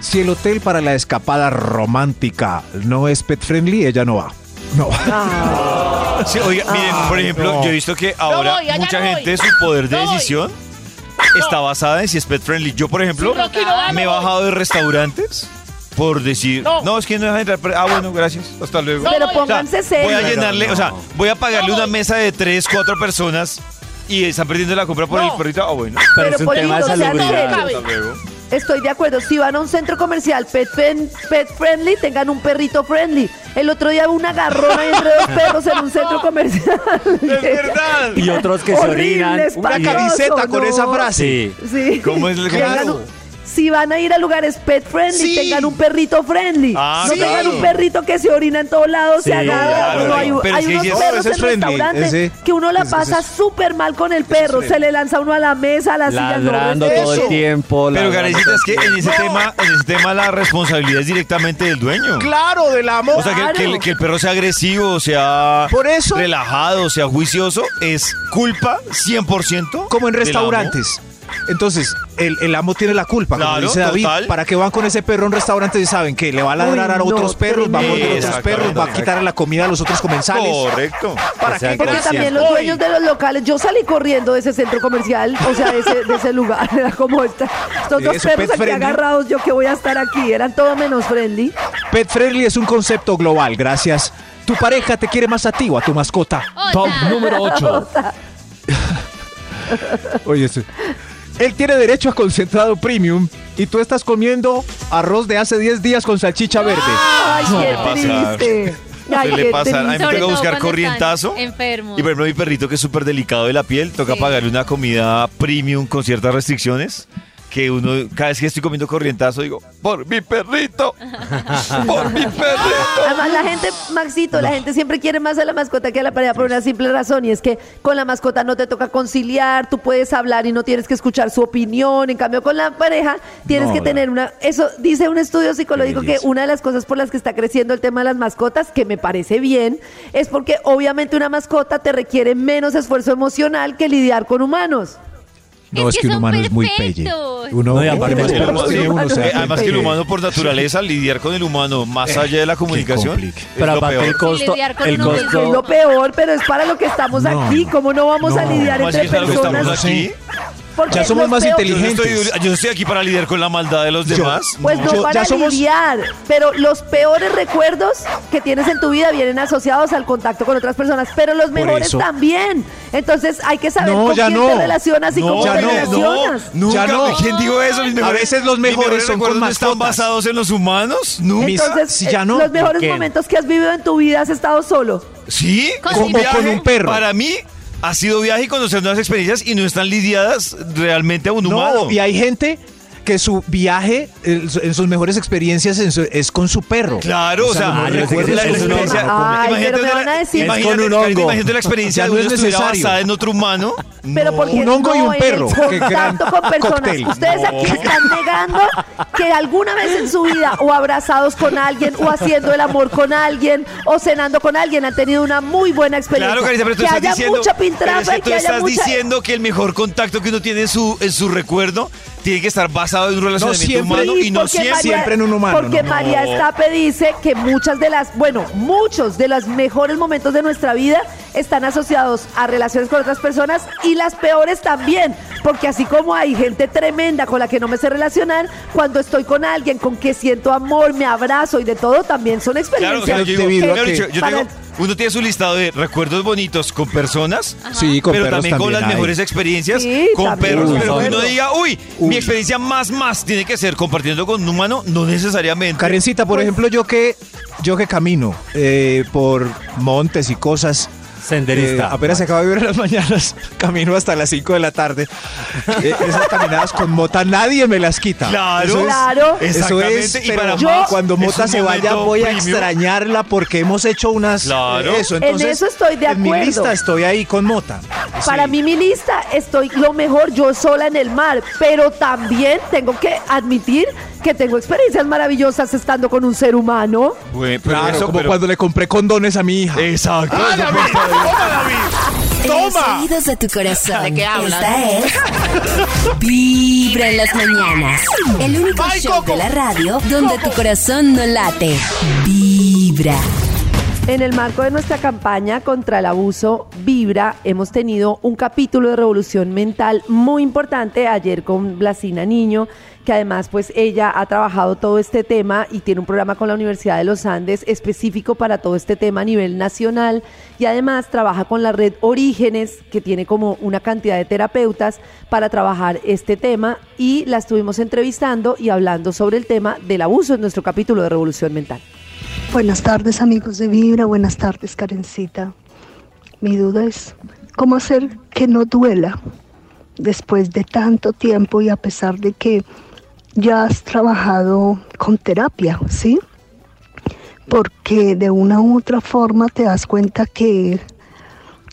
Si el hotel para la escapada romántica no es pet friendly, ella no va. No. *laughs* Sí, oiga, miren, por ejemplo, no. yo he visto que ahora voy, mucha no voy. gente, su poder de No voy. decisión está basada en si es pet friendly. Yo, por ejemplo, Sí, Rocky, no va, me he bajado de restaurantes por decir, no, es que no dejan entrar. pero- Ah, bueno, gracias, hasta luego. Pero O sea, pónganse voy a llenarle, o sea, voy a pagarle una mesa de tres, cuatro personas y están perdiendo la compra por el perrito. Ah, bueno. Pero, Pero es un por tema de salubridad. serios. Hasta luego. Estoy de acuerdo. Si van a un centro comercial pet, friendly, tengan un perrito friendly. El otro día hubo una garrona entre dos perros en un centro comercial. *laughs* Es verdad. Y otros que se orinan. Una camiseta con no. esa frase. Sí. Sí. ¿Cómo es el un- Si van a ir a lugares pet friendly, Sí. tengan un perrito friendly. Ah, no sí. tengan un perrito que se orina en todos lados, Sí, se agarra. claro. No, hay Pero hay es que unos perros en friendly, restaurantes ese- que uno la ese- pasa súper mal con el perro. Se le lanza uno a la mesa, a la silla. no, todo el tiempo. Pero Karencita, es que en ese tema, en ese tema la responsabilidad es directamente del dueño. Claro, del amor. O sea, que, Claro. que el, que el perro sea agresivo, sea Por eso- relajado, sea juicioso, es culpa 100%. como en del restaurantes. Entonces, el, el amo tiene la culpa, como Claro, dice David. total. ¿Para qué van con ese perro a un restaurante y saben que le va a ladrar Uy, a otros no, perros, va a morder a otros perros, va a quitarle la comida a los otros comensales? Correcto. ¿Para qué? Porque también los dueños de los locales, yo salí corriendo de ese centro comercial, o sea, de ese, de ese lugar, *laughs* era como esta, estos dos perros aquí friendly. agarrados, yo que voy a estar aquí, eran todo menos friendly. Pet friendly es un concepto global, gracias. ¿Tu pareja te quiere más a ti o a tu mascota? Top número 8. *laughs* Oye, ese- él tiene derecho a concentrado premium y tú estás comiendo arroz de hace 10 días con salchicha verde. Ay, qué triste. Ay, qué pasar. A mí me toca buscar corrientazo. están enfermos. Y por ejemplo, mi perrito que es súper delicado de la piel, toca Sí. pagarle una comida premium con ciertas restricciones. Que uno, cada vez que estoy comiendo corrientazo, digo, por mi perrito, por mi perrito. Además, la gente, Maxito, la gente siempre quiere más a la mascota que a la pareja por una simple razón, y es que con la mascota no te toca conciliar, tú puedes hablar y no tienes que escuchar su opinión, en cambio con la pareja tienes No, que tener una... Eso dice un estudio psicológico que una de las cosas por las que está creciendo el tema de las mascotas, que me parece bien, es porque obviamente una mascota te requiere menos esfuerzo emocional que lidiar con humanos. No, Es es que que un humano es muy pelle. Uno, No, y aparte entre más el perros humano- tiene uno, Eh, además que el humano por naturaleza lidiar con el humano más allá de la comunicación es Pero lo aparte peor. el costo, lidiar con el uno Es lo peor, pero es para lo que estamos No, aquí. ¿Cómo no vamos a lidiar ¿Cómo así entre que es para lo que personas? estamos aquí? Porque Ya somos más peor- Yo no, inteligentes. estoy, yo no estoy aquí para lidiar con la maldad de los Yo- demás. Pues no, Yo- para ya somos- lidiar, pero los peores recuerdos que tienes en tu vida vienen asociados al contacto con otras personas, pero los mejores también. Entonces hay que saber No, con ya quién no. te relacionas y No, cómo ya te no, relacionas. Nunca, Ya no. ¿Quién dijo eso? Mis mejores- veces los mejores son con recuerdos no están basados en los humanos. Nunca. Entonces, si ya eh, no, los mejores momentos que has vivido en tu vida has estado solo. ¿Sí? Con viaje, con un perro. Para mí ha sido viaje y conocer nuevas experiencias y no están lidiadas realmente a un humano. No, y hay gente que su viaje, en sus mejores experiencias en su- es con su perro. Claro, o sea, que un imagínate pero me la- van a decir- imagínate, Es con un Karen, hongo. imagínate la experiencia de es estuviera necesario. basada en otro humano. Pero No. porque Un hongo y un perro. gran contacto con personas. cóctel. Ustedes aquí están negando que alguna vez en su vida o abrazados con alguien o haciendo el amor con alguien o cenando con alguien han tenido una muy buena experiencia. Claro, Carita, pero tú que estás haya diciendo, mucha pero es pintrafa que y tú que haya estás mucha diciendo que el mejor contacto que uno tiene en su, en su recuerdo tiene que estar basado en un relacionamiento siempre. humano y no siempre. María- Siempre en un humano, Porque no. María No. Estape dice que muchas de las, bueno, muchos de los mejores momentos de nuestra vida están asociados a relaciones con otras personas y las peores también. Porque así como hay gente tremenda con la que no me sé relacionar, cuando estoy con alguien con que siento amor, me abrazo y de todo, también son Claro, experiencias. o sea, yo digo, que- yo tengo- uno tiene su listado de recuerdos bonitos con personas, Sí, con pero perros también, con las hay. mejores experiencias Sí, con también, perros. pero que uno diga, uy, mi experiencia más más tiene que ser compartiendo con un humano, no necesariamente. Karencita, por ejemplo, yo que yo que camino eh, por montes y cosas. Senderista. eh, apenas se acaba de ver en las mañanas, *laughs* camino hasta las 5 de la tarde. Eh, esas caminadas con mota nadie me las quita. Claro, Eso es- Claro. Eso Exactamente, es, y pero para Yo- más, cuando Mota se vaya voy a extrañarla porque hemos hecho unas Claro. eso. En eso estoy de En mi acuerdo. lista estoy ahí con Mota. Para Sí. mí mi lista estoy lo mejor yo sola en el mar, pero también tengo que admitir que tengo experiencias maravillosas estando con un ser humano. Bueno, pero Claro, eso, como pero- cuando le compré condones a mi hija. Exacto. ¡Ah, David! ¡Toma, David! En los ¡Toma! oídos de tu corazón. ¿De qué hablas? Esta es Vibra en las mañanas. El único Ay, show Coco. de la radio donde tu corazón no late. Vibra. En el marco de nuestra campaña contra el abuso Vibra, hemos tenido un capítulo de revolución mental muy importante ayer con Blasina Niño, que además pues ella ha trabajado todo este tema y tiene un programa con la Universidad de los Andes específico para todo este tema a nivel nacional y además trabaja con la red Orígenes, que tiene como una cantidad de terapeutas para trabajar este tema y la estuvimos entrevistando y hablando sobre el tema del abuso en nuestro capítulo de revolución mental. Buenas tardes amigos de Vibra, buenas tardes Karencita. Mi duda es cómo hacer que no duela después de tanto tiempo y a pesar de que ya has trabajado con terapia, ¿sí? Porque de una u otra forma te das cuenta que,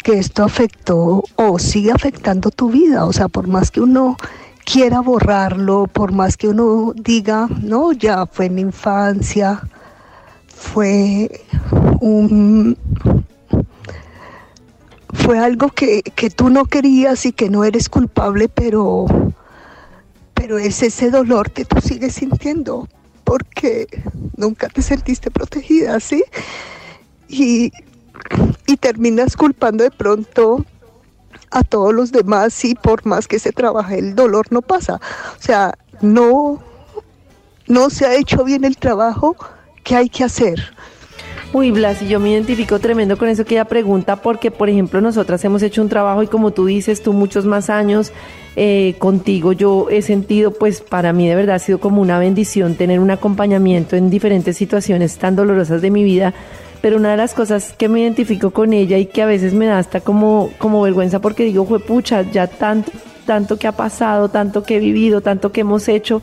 que esto afectó o sigue afectando tu vida. O sea, por más que uno quiera borrarlo, por más que uno diga, no, ya fue mi infancia, fue un fue algo que, que tú no querías y que no eres culpable, pero pero es ese dolor que tú sigues sintiendo porque nunca te sentiste protegida, ¿sí? Y, y terminas culpando de pronto a todos los demás y por más que se trabaje el dolor no pasa. O sea, no, no se ha hecho bien el trabajo que hay que hacer. Uy, Blas, yo me identifico tremendo con eso que ella pregunta, porque, por ejemplo, nosotras hemos hecho un trabajo y como tú dices, tú muchos más años eh, contigo, yo he sentido, pues para mí de verdad ha sido como una bendición tener un acompañamiento en diferentes situaciones tan dolorosas de mi vida. Pero una de las cosas que me identifico con ella y que a veces me da hasta como, como vergüenza porque digo, fue pucha, ya tanto, tanto que ha pasado, tanto que he vivido, tanto que hemos hecho.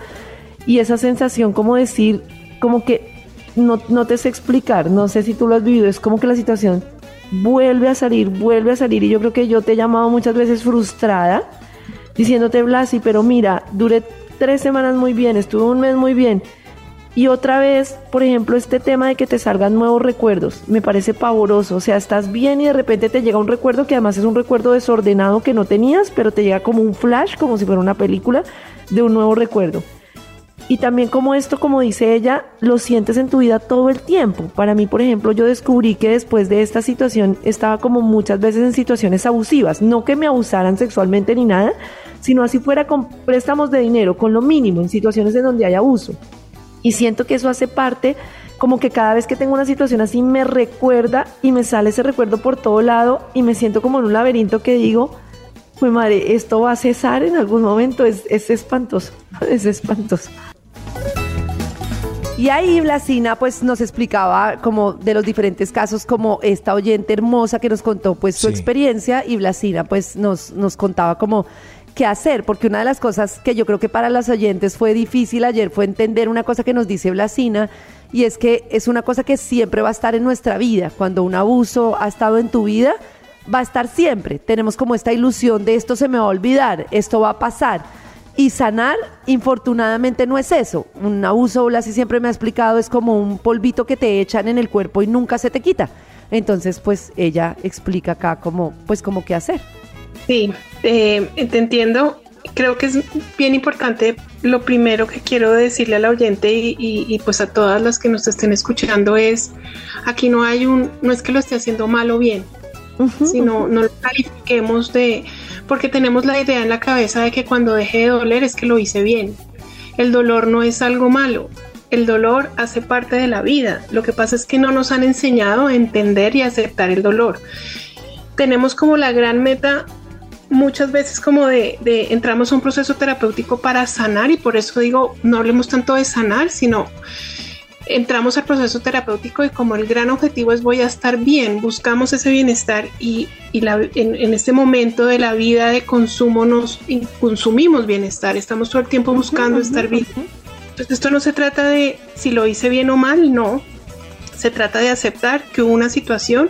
Y esa sensación como decir, como que no, no te sé explicar, no sé si tú lo has vivido, es como que la situación vuelve a salir, vuelve a salir y yo creo que yo te he llamado muchas veces frustrada diciéndote Blasi, pero mira, duré tres semanas muy bien, estuve un mes muy bien y otra vez, por ejemplo, este tema de que te salgan nuevos recuerdos, me parece pavoroso, o sea, estás bien y de repente te llega un recuerdo que además es un recuerdo desordenado que no tenías, pero te llega como un flash, como si fuera una película de un nuevo recuerdo. Y también como esto, como dice ella, lo sientes en tu vida todo el tiempo. Para mí, por ejemplo, yo descubrí que después de esta situación estaba como muchas veces en situaciones abusivas. No que me abusaran sexualmente ni nada, sino así fuera con préstamos de dinero, con lo mínimo, en situaciones en donde hay abuso. Y siento que eso hace parte, como que cada vez que tengo una situación así me recuerda y me sale ese recuerdo por todo lado y me siento como en un laberinto que digo, pues madre, esto va a cesar en algún momento, es, es espantoso, *laughs* es espantoso. Y ahí Blasina pues nos explicaba como de los diferentes casos como esta oyente hermosa que nos contó pues su Sí. experiencia y Blasina pues nos, nos contaba como qué hacer, porque una de las cosas que yo creo que para los oyentes fue difícil ayer fue entender una cosa que nos dice Blasina, y es que es una cosa que siempre va a estar en nuestra vida. Cuando un abuso ha estado en tu vida, va a estar siempre. Tenemos como esta ilusión de esto se me va a olvidar, esto va a pasar. Y sanar, infortunadamente, no es eso. Un abuso, Blasi siempre me ha explicado, es como un polvito que te echan en el cuerpo y nunca se te quita. Entonces, pues ella explica acá cómo, pues, cómo qué hacer. Sí, eh, te entiendo. Creo que es bien importante. Lo primero que quiero decirle al oyente y- y, pues a todas las que nos estén escuchando es, aquí no hay un, no es que lo esté haciendo mal o bien, sino no lo califiquemos de, porque tenemos la idea en la cabeza de que cuando deje de doler es que lo hice bien. El dolor no es algo malo. El dolor hace parte de la vida. Lo que pasa es que no nos han enseñado a entender y aceptar el dolor. Tenemos como la gran meta muchas veces como de, de entramos a un proceso terapéutico para sanar y por eso digo, no hablemos tanto de sanar, sino entramos al proceso terapéutico y como el gran objetivo es voy a estar bien, buscamos ese bienestar y, y la- en, en este momento de la vida de consumo nos consumimos bienestar, estamos todo el tiempo buscando estar bien. Entonces esto no se trata de si lo hice bien o mal, no, se trata de aceptar que hubo una situación,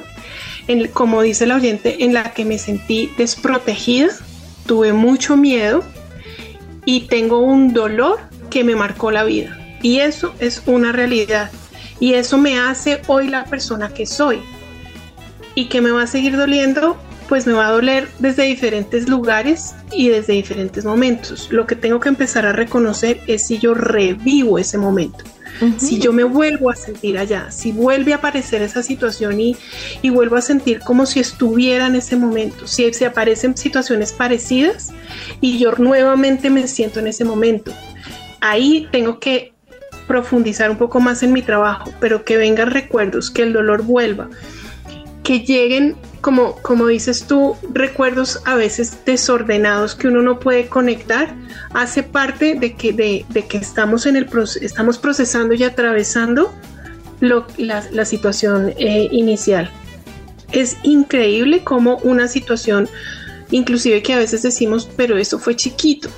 en, como dice la oyente, en la que me sentí desprotegida, tuve mucho miedo y tengo un dolor que me marcó la vida. Y eso es una realidad. Y eso me hace hoy la persona que soy. Y que me va a seguir doliendo, pues me va a doler desde diferentes lugares y desde diferentes momentos. Lo que tengo que empezar a reconocer es si yo revivo ese momento. Si yo me vuelvo a sentir allá, si vuelve a aparecer esa situación y, y vuelvo a sentir como si estuviera en ese momento, si se aparecen situaciones parecidas y yo nuevamente me siento en ese momento, ahí tengo que profundizar un poco más en mi trabajo, pero que vengan recuerdos, que el dolor vuelva, que lleguen, como, como dices tú, recuerdos a veces desordenados que uno no puede conectar, hace parte de que, de, que estamos, en el, estamos procesando y atravesando lo- la, la situación eh, inicial. Es increíble como una situación, inclusive que a veces decimos, pero eso fue chiquito,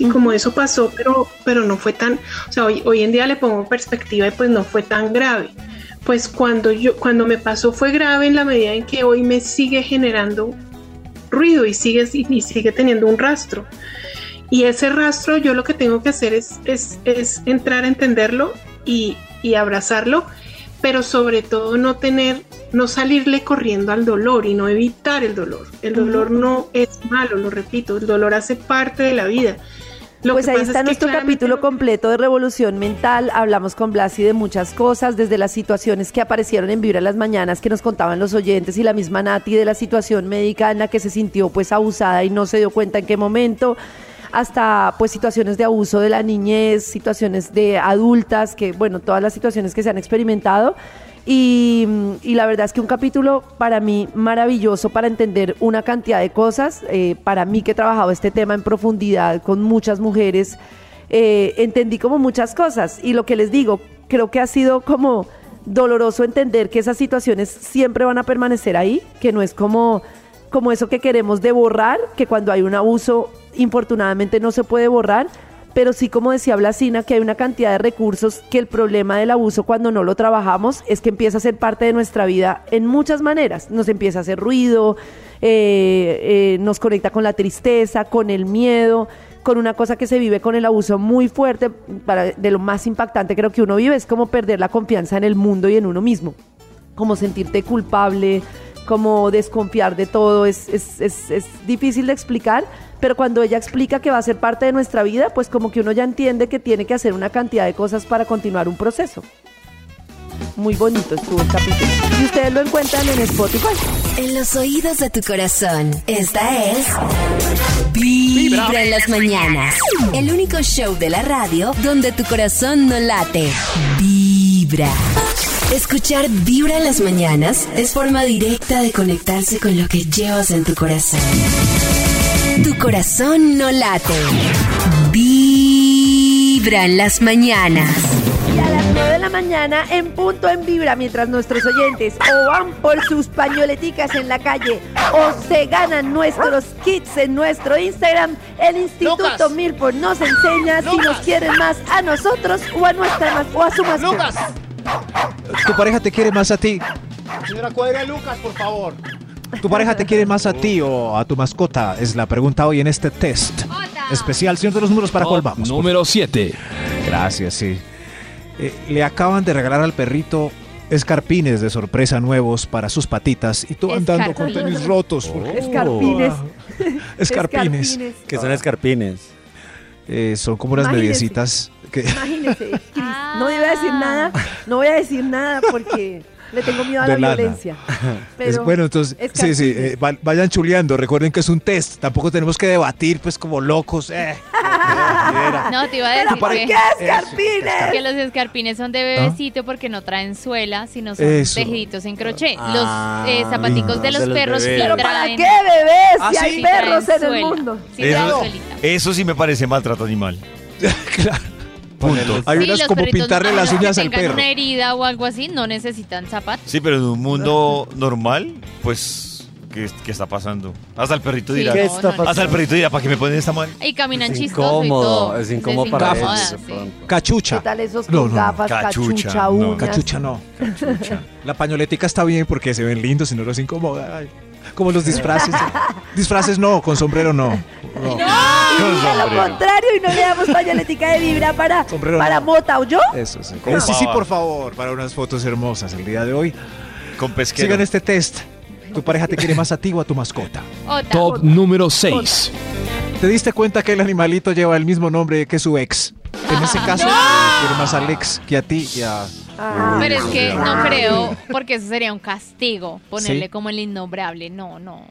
Sí, como eso pasó, pero, pero no fue tan, o sea, hoy, hoy en día le pongo perspectiva y pues no fue tan grave. Pues cuando yo, cuando me pasó fue grave en la medida en que hoy me sigue generando ruido y sigue, y sigue teniendo un rastro. Y ese rastro yo lo que tengo que hacer es, es, es entrar a entenderlo y, y abrazarlo, pero sobre todo no tener, no salirle corriendo al dolor y no evitar el dolor. El dolor no es malo, lo repito, el dolor hace parte de la vida. Lo pues ahí es está nuestro capítulo completo de Revolución Mental. Hablamos con Blasi de muchas cosas, desde las situaciones que aparecieron en Vibra las Mañanas que nos contaban los oyentes y la misma Nati de la situación médica en la que se sintió pues abusada y no se dio cuenta en qué momento hasta pues situaciones de abuso de la niñez, situaciones de adultas, que bueno, todas las situaciones que se han experimentado. Y, y la verdad es que un capítulo para mí maravilloso para entender una cantidad de cosas. Eh, para mí que he trabajado este tema en profundidad con muchas mujeres, eh, entendí como muchas cosas. Y lo que les digo, creo que ha sido como doloroso entender que esas situaciones siempre van a permanecer ahí, que no es como, como eso que queremos de borrar, que cuando hay un abuso, infortunadamente no se puede borrar, pero sí, como decía Blasina, que hay una cantidad de recursos que el problema del abuso cuando no lo trabajamos es que empieza a ser parte de nuestra vida en muchas maneras. Nos empieza a hacer ruido, eh, eh, nos conecta con la tristeza, con el miedo, con una cosa que se vive con el abuso muy fuerte, para, de lo más impactante creo que uno vive, es como perder la confianza en el mundo y en uno mismo, como sentirte culpable, como desconfiar de todo, es, es, es, es difícil de explicar, pero cuando ella explica que va a ser parte de nuestra vida, pues como que uno ya entiende que tiene que hacer una cantidad de cosas para continuar un proceso. Muy bonito estuvo el capítulo. Y ustedes lo encuentran en Spotify. En los oídos de tu corazón, esta es Vibra en las mañanas. El único show de la radio donde tu corazón no late. Vibra. Escuchar Vibra en las mañanas es forma directa de conectarse con lo que llevas en tu corazón. Tu corazón no late. Vibra en las mañanas. A las 9 de la mañana en punto en vibra mientras nuestros oyentes o van por sus pañoleticas en la calle o se ganan nuestros kits en nuestro Instagram. El Instituto Lucas. Milford nos enseña si nos quieren más a nosotros o a nuestra o a su mascota. Lucas. ¿Tu pareja te quiere más a ti? Señora Cuadra Lucas, por favor. ¿Tu pareja te quiere más a ti o a tu mascota? Es la pregunta hoy en este test especial. Señor de los números, ¿para cuál vamos? Número 7. Gracias, sí. Eh, le acaban de regalar al perrito escarpines de sorpresa nuevos para sus patitas y tú andando con Escarpines. tenis rotos. *laughs* Escarpines. Escarpines. Que son escarpines. Eh, son como unas Imagínese. mediecitas que... Imagínese, Cris, *laughs* no voy a decir nada, no voy a decir nada porque le tengo miedo a la lana. violencia. *laughs* Es, Pero bueno, entonces, sí, sí, eh, va- vayan chuleando. Recuerden que es un test. Tampoco tenemos que debatir, pues, como locos. eh. *laughs* No, te iba a ¿Pero decir que, qué escarpines? que los escarpines son de bebecito porque no traen suela, sino son Eso. tejiditos en crochet. Ah, los eh, zapaticos de los de los perros sí bebés. ¿Pero para qué, bebés? ¿Ah, si hay sí perros en el mundo. Sí Eso, eso sí me parece maltrato animal. Claro. *laughs* Punto. Hay Sí, unas como pintarle a las uñas al perro. una herida o algo así, no necesitan zapatos. Sí, pero en un mundo normal, pues, ¿qué, qué está pasando? Hasta el perrito dirá. ¿Qué está pasando? Hasta el perrito dirá, ¿para qué me ponen esta mal? Y caminan Es chistoso y incómodo, todo. es incómodo para incomoda, ellos, sí. Cachucha. ¿Qué tal esos No, con no, gafas, Cachucha, cachucha, no. uñas? Cachucha no. La pañoletica está bien porque se ven lindos y no los incomoda. Ay, como los disfraces. *laughs* disfraces no, con sombrero no. No. Y a lo contrario, y no le damos pañoletica de vibra para, Sombrero para no. mota, ¿o yo? Eso sí. Con sí, sí, por favor, para unas fotos hermosas el día de hoy. Con pesquero. Sigan este test. ¿Tu pareja te quiere más a ti o a tu mascota? Ota. Top número 6. ¿Te diste cuenta que el animalito lleva el mismo nombre que su ex? En ese caso, quiere más al ex que a ti y a... Ah, Pero es que no creo, porque eso sería un castigo, ponerle Sí. como el innombrable. No, no.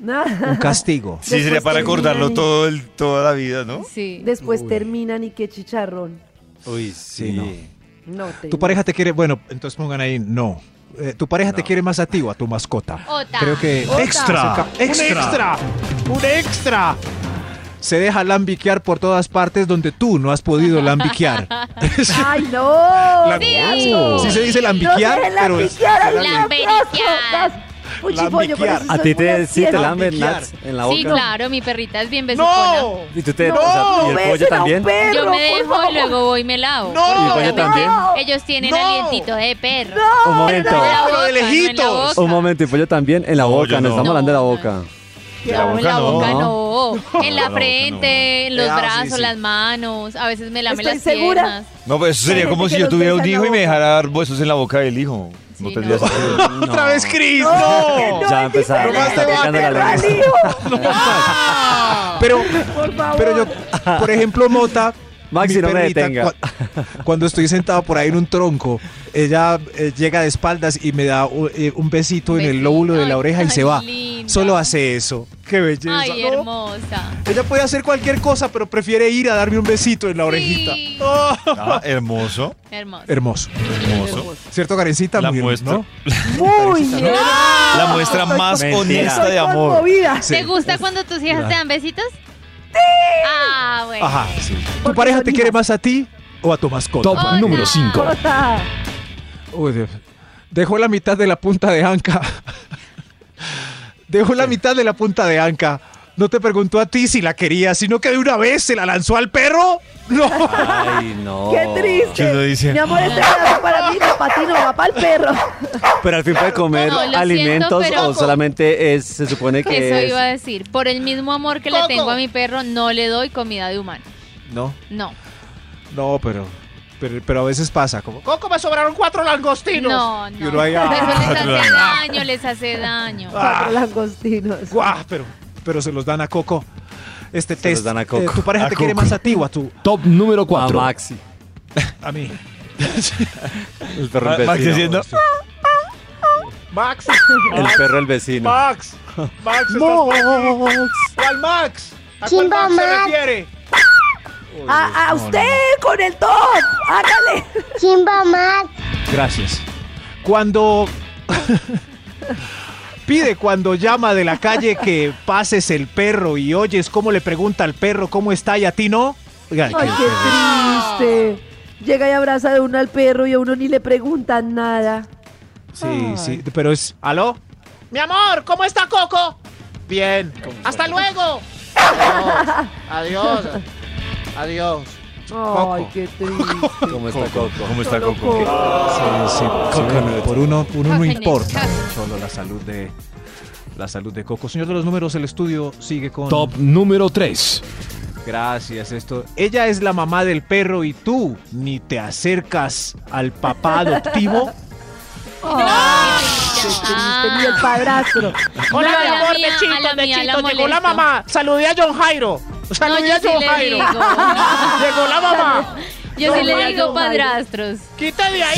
Un castigo. *laughs* Sí, sería Después para terminan acordarlo y- todo el, toda la vida, ¿no? Sí. Después terminan y qué chicharrón. Uy, Sí, sí. no. No te ¿Tu pareja te quiere? Bueno, entonces pongan ahí no. Eh, ¿Tu pareja te quiere más a ti o a tu mascota? Ota. Creo que Ota. extra, extra, un extra. Se deja lambiquear por todas partes donde tú no has podido lambiquear. *laughs* ¡Ay, no! La- ¡Qué asco! Sí se dice No lambiquear, dejen pero es- lambiquear Lambiquear. ¿A ti te, sí te lamen, Lambiquear. Nats, en la boca? Sí, claro, mi perrita es bien besucona. ¡No! ¿Y tú te, No, o sea, ¿y el pollo también? perro, Yo me dejo y luego voy y me lavo. No. ¿Y el pollo obviamente también? Ellos tienen No. alientito de perro. Un momento. Boca, de no lejitos. Un momento, ¿y pollo también? En la No, boca, no, no. estamos hablando de la No, boca. De la No, en boca la no. boca no. En la frente, no. los Ah, brazos, sí. las manos. A veces me lame Estoy las segura. piernas. No, pues eso sería como si yo tuviera un en hijo y me dejara dar besos en la boca del hijo. No tendría no. sentido. Otra vez Cris, No, no. no, Ya empezaron, diferente. está picando la lengua. Pero, Por favor. pero yo, por ejemplo, Mota. Maxi, mi no me detenga. cua- *laughs* Cuando estoy sentado por ahí en un tronco, ella eh, llega de espaldas y me da eh, un besito en el lóbulo de la Ay, oreja y se va. *laughs* linda. Solo hace eso. Qué belleza. Ay, ¿no? hermosa. Ella puede hacer cualquier cosa, pero prefiere ir a darme un besito en la orejita. Sí. Oh. Ah, *laughs* hermoso, Hermosa. Hermoso. hermoso. ¿Cierto, Karencita? La Muy muestra, ¿no? Muy bien. la muestra más Mentira. honesta Estoy de amor. conmovida. ¿Te gusta cuando tus hijas te dan besitos? Ah, bueno. Ajá, sí. ¿Tu pareja te quiere más a ti o a tu mascota? Top Hola. número 5. Jota. Uy, Dios. Dejó la mitad de la punta de anca. *laughs* Dejó la mitad de la punta de anca. No te preguntó a ti si la quería, sino que de una vez se la lanzó al perro. No. Ay, no. Qué triste. ¿Quién lo dice? Mi amor, este pedazo para mí, no para ti, no va para el perro. Pero al fin puede comer No, lo alimentos siento, pero- o solamente es, se supone que Eso es... iba a decir. Por el mismo amor que le tengo a mi perro, no le doy comida de humano. No, No. no, pero, pero, pero a veces pasa. Como, Coco, me sobraron cuatro langostinos. No, Y no. uno ahí, Eso ah, les *laughs* hace daño, les hace daño. Cuatro langostinos. guau, pero, pero se los dan a Coco. Este Se test. los dan a Coco. eh, ¿Tu pareja A te quiere más a ti o a tu, Top número A 4. Maxi. *laughs* a mí? *laughs* El perro el Max vecino. diciendo, Max. El perro el vecino. Max. Max. ¿estás por aquí? ¿Cuál Max? ¿A cuál Chimba Max se Max. refiere? A, a usted con el top. Hágale. Chimba Max. Gracias. Cuando pide cuando llama de la calle que pases el perro y oyes cómo le pregunta al perro cómo está y a ti no. Oiga, Ay, qué- qué triste. llega y abraza de uno al perro y a uno ni le preguntan nada. Sí, sí, pero es... ¿Aló? Mi amor, ¿cómo está Coco? Bien. Hasta luego. *laughs* Adiós. Adiós. Adiós. Ay, qué triste. ¿Cómo está Coco? ¿Cómo está Coco? Sí, sí, sí, por uno, uno no Coconut. importa solo la salud de la salud de Coco. Señor de los números, el estudio sigue con Top número 3. Gracias, esto. Ella es la mamá del perro y tú ni te acercas al papá adoptivo. *laughs* Ni el padrastro. Hola, No, mi amor, mía, de a Chito, la de mía la. Llegó la mamá. Saludé a John Jairo. Saludé yo a sí Jairo. digo. *laughs* Llegó la mamá. Yo sí No, le digo Jairo. padrastros. Quita de ahí.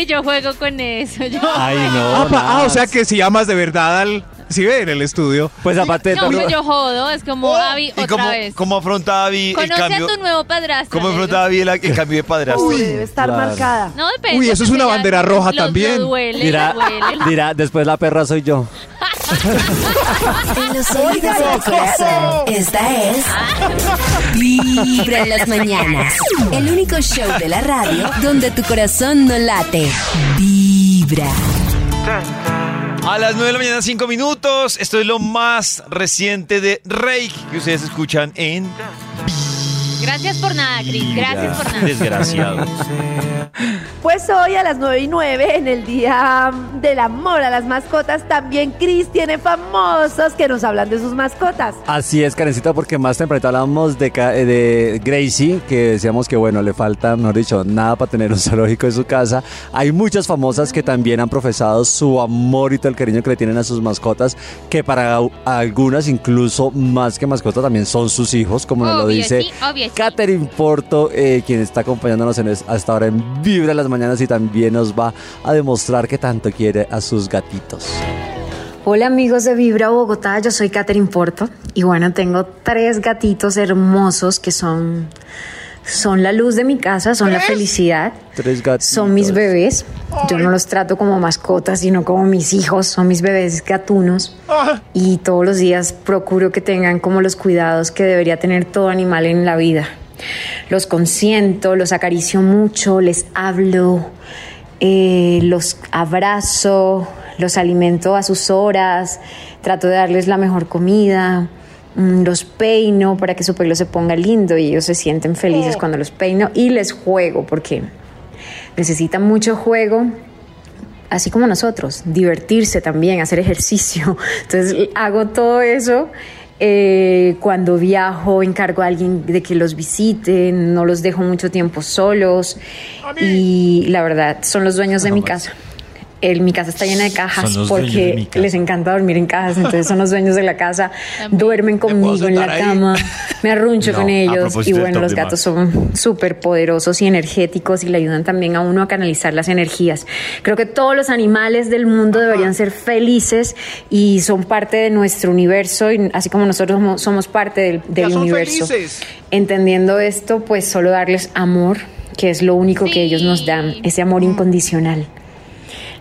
Sí, yo juego con eso. Yo Ay, no. ah, pa- ah, o sea que si amas de verdad al. Si ve en el estudio. Pues aparte de No, todo- pues yo jodo, es como Abby ¿Y otra cómo, vez. cómo afronta Abby el Conoce cambio? a tu nuevo padrastro. ¿Cómo afronta. Abby el, el cambio de padrastro? Uy, debe estar Claro. marcada. No depende. Uy, eso es una bandera roja también. Duele, Dirá, duele. dirá, después la perra soy yo. En los oídos de tu corazón. Esta es Vibra en las mañanas. El único show de la radio donde tu corazón no late. Vibra. A las 9 de la mañana, 5 minutos. Esto es lo más reciente de Reiki que ustedes escuchan en Gracias por nada, Cris. Gracias por nada. Desgraciado. *laughs* Pues hoy a las 9 y 9, en el Día del Amor a las Mascotas, también Chris tiene famosos que nos hablan de sus mascotas. Así es, Karencita, porque más tempranito hablábamos de, eh, de Gracie, que decíamos que, bueno, le falta, mejor dicho, nada para tener un zoológico en su casa. Hay muchas famosas que también han profesado su amor y todo el cariño que le tienen a sus mascotas, que para algunas, incluso más que mascotas, también son sus hijos, como nos lo dice sí, obvio. Catherine Porto, eh, quien está acompañándonos en hasta ahora en Vibra en las Mañanas y también nos va a demostrar que tanto quiere a sus gatitos. Hola amigos de Vibra Bogotá, yo soy Catherine Porto y bueno, tengo tres gatitos hermosos que son, son la luz de mi casa, son la felicidad, Tres gatos. son mis bebés. Yo no los trato como mascotas, sino como mis hijos, son mis bebés gatunos y todos los días procuro que tengan como los cuidados que debería tener todo animal en la vida. Los consiento, los acaricio mucho, les hablo, eh, los abrazo, los alimento a sus horas, trato de darles la mejor comida, mm, los peino para que su pelo se ponga lindo y ellos se sienten felices cuando los peino y les juego porque necesitan mucho juego. Así como nosotros, divertirse también, hacer ejercicio. *laughs* Entonces hago todo eso eh, cuando viajo, encargo a alguien de que los visite, no los dejo mucho tiempo solos. Y la verdad son los dueños de mi casa. El- mi casa está llena de cajas de porque les encanta dormir en cajas, entonces son los dueños de la casa, *laughs* duermen conmigo en la ahí? cama, me arruncho *laughs* No, con ellos y bueno, los gatos son súper poderosos y energéticos y le ayudan también a uno a canalizar las energías. Creo que todos los animales del mundo deberían ser felices y son parte de nuestro universo y así como nosotros somos, somos parte del, universo. felices. Entendiendo esto, pues solo darles amor, que es lo único que ellos nos dan, ese amor incondicional.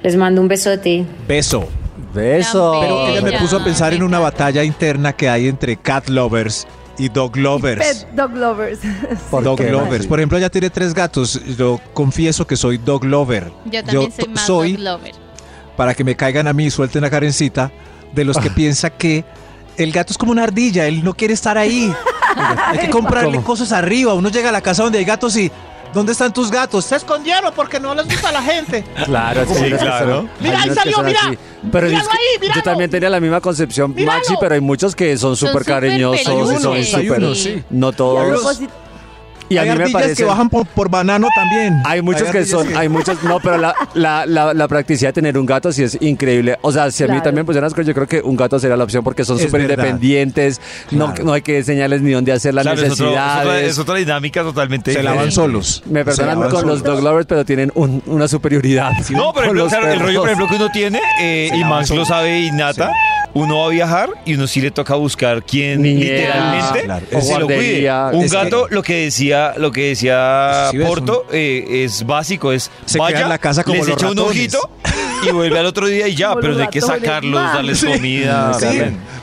Les mando un besote. Beso. Beso. Pero ella me puso a pensar en una batalla interna que hay entre cat lovers y dog lovers. Pet dog lovers. *laughs* ¿Por Dog qué? lovers. Por ejemplo, ella tiene tres gatos. Yo confieso que soy dog lover. Yo también soy t- más soy, dog lover. para que me caigan a mí y suelten a Karencita, de los que *laughs* piensa que el gato es como una ardilla, él no quiere estar ahí. *laughs* Hay que comprarle ¿Cómo? cosas arriba. Uno llega a la casa donde hay gatos y ¿dónde están tus gatos? Se escondieron porque no les gusta a la gente. *laughs* Claro, Sí, claro. son- Mira, ahí salió, mira. así. Pero Míralo es que ahí, míralo. yo también tenía la misma concepción, Míralo. Maxi, pero hay muchos que son súper cariñosos y son súper... sí. No todos. Y a hay mí me parece... que bajan por, por banano también. Hay muchos que son, hay muchos, no, pero la, la, la, la practicidad de tener un gato sí es increíble. O sea, si a mí Claro. también pusieran yo creo que un gato sería la opción porque son súper independientes, no, Claro. no hay que enseñarles ni dónde hacer las Claro, es, otro- es otra, necesidades. es otra dinámica totalmente Se lavan solos. Me perdonan con los dog lovers, pero tienen un- una superioridad. No, pero el, rollo, por ejemplo, que uno tiene, eh, y Max lo sabe y Nata, uno va a viajar y uno sí le toca buscar quién Niñera, literalmente claro. se lo cuide. Un que- gato, lo que decía, lo que decía Sí, Porto, eh, es básico, es Se vaya, en la casa como les echa un ojito *laughs* y vuelve al otro día y ya, Como pero hay que sacarlos, darles Sí. comida. Sí.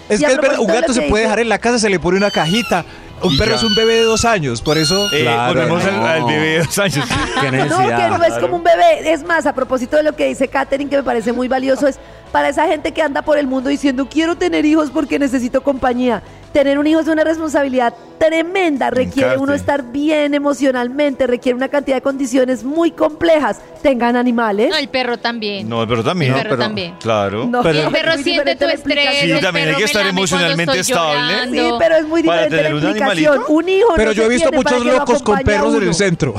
Es que es verdad, un gato se puede dejar en la casa, se le pone una cajita. Un perro ya. es un bebé de dos años, por eso. Eh, Claro, volvemos al, no. al bebé de dos años. *laughs* Qué No, que no es como un bebé. Es más, a propósito de lo que dice Katherine, que me parece muy valioso, es para esa gente que anda por el mundo diciendo quiero tener hijos porque necesito compañía. Tener un hijo es una responsabilidad tremenda, requiere encarte. uno estar bien emocionalmente, requiere una cantidad de condiciones muy complejas. Tengan animales. No, el perro también. No, pero también. El perro pero- también. Claro. No, Y Pero- el perro siente tu estrés. Sí, el también hay perro que estar emocionalmente estable. Sí, pero es muy Para diferente la tener un explicación. animalito. Un hijo Pero no yo he visto muchos locos con perros en el centro.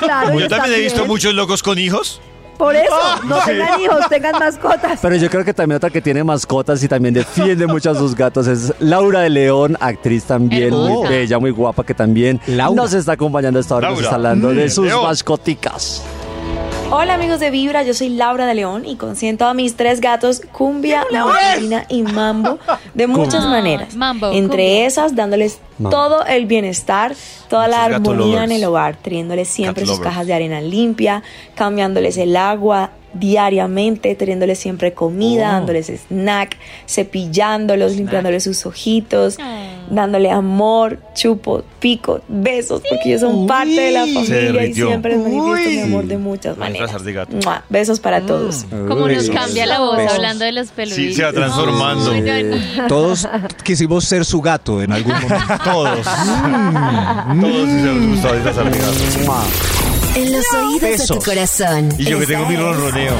Claro, Yo también he visto muchos locos con hijos. Por *laughs* eso, no tengan hijos, tengan mascotas. Pero yo creo que también otra que tiene mascotas y también defiende *laughs* mucho a sus gatos es Laura de León, actriz también muy bella, muy guapa, que también Laura. nos está acompañando hasta ahora, nos está hablando de Mm, sus León. mascoticas. Hola amigos de Vibra, yo soy Laura de León y consiento a mis tres gatos Cumbia, Marina y Mambo de muchas Ay, maneras. Mambo, Entre Cumbia. esas dándoles Mambo. todo el bienestar, toda la Muchos armonía en el hogar, trayéndoles siempre sus cajas de arena limpia, cambiándoles el agua diariamente, trayéndoles siempre comida, Oh. dándoles snack, cepillándolos, limpiándoles sus ojitos, dándole amor, chupo, pico, besos, porque ellos son parte de la familia y siempre les manifiesto mi amor de muchas maneras. Mua, Besos para todos. Como nos cambia la voz Besos. hablando de los peluditos. Sí, se va transformando. Todos quisimos ser su gato en algún momento. Todos. Todos han gustado disfrazar de gato. En los oídos de tu corazón. Y yo que tengo mi ronroneo.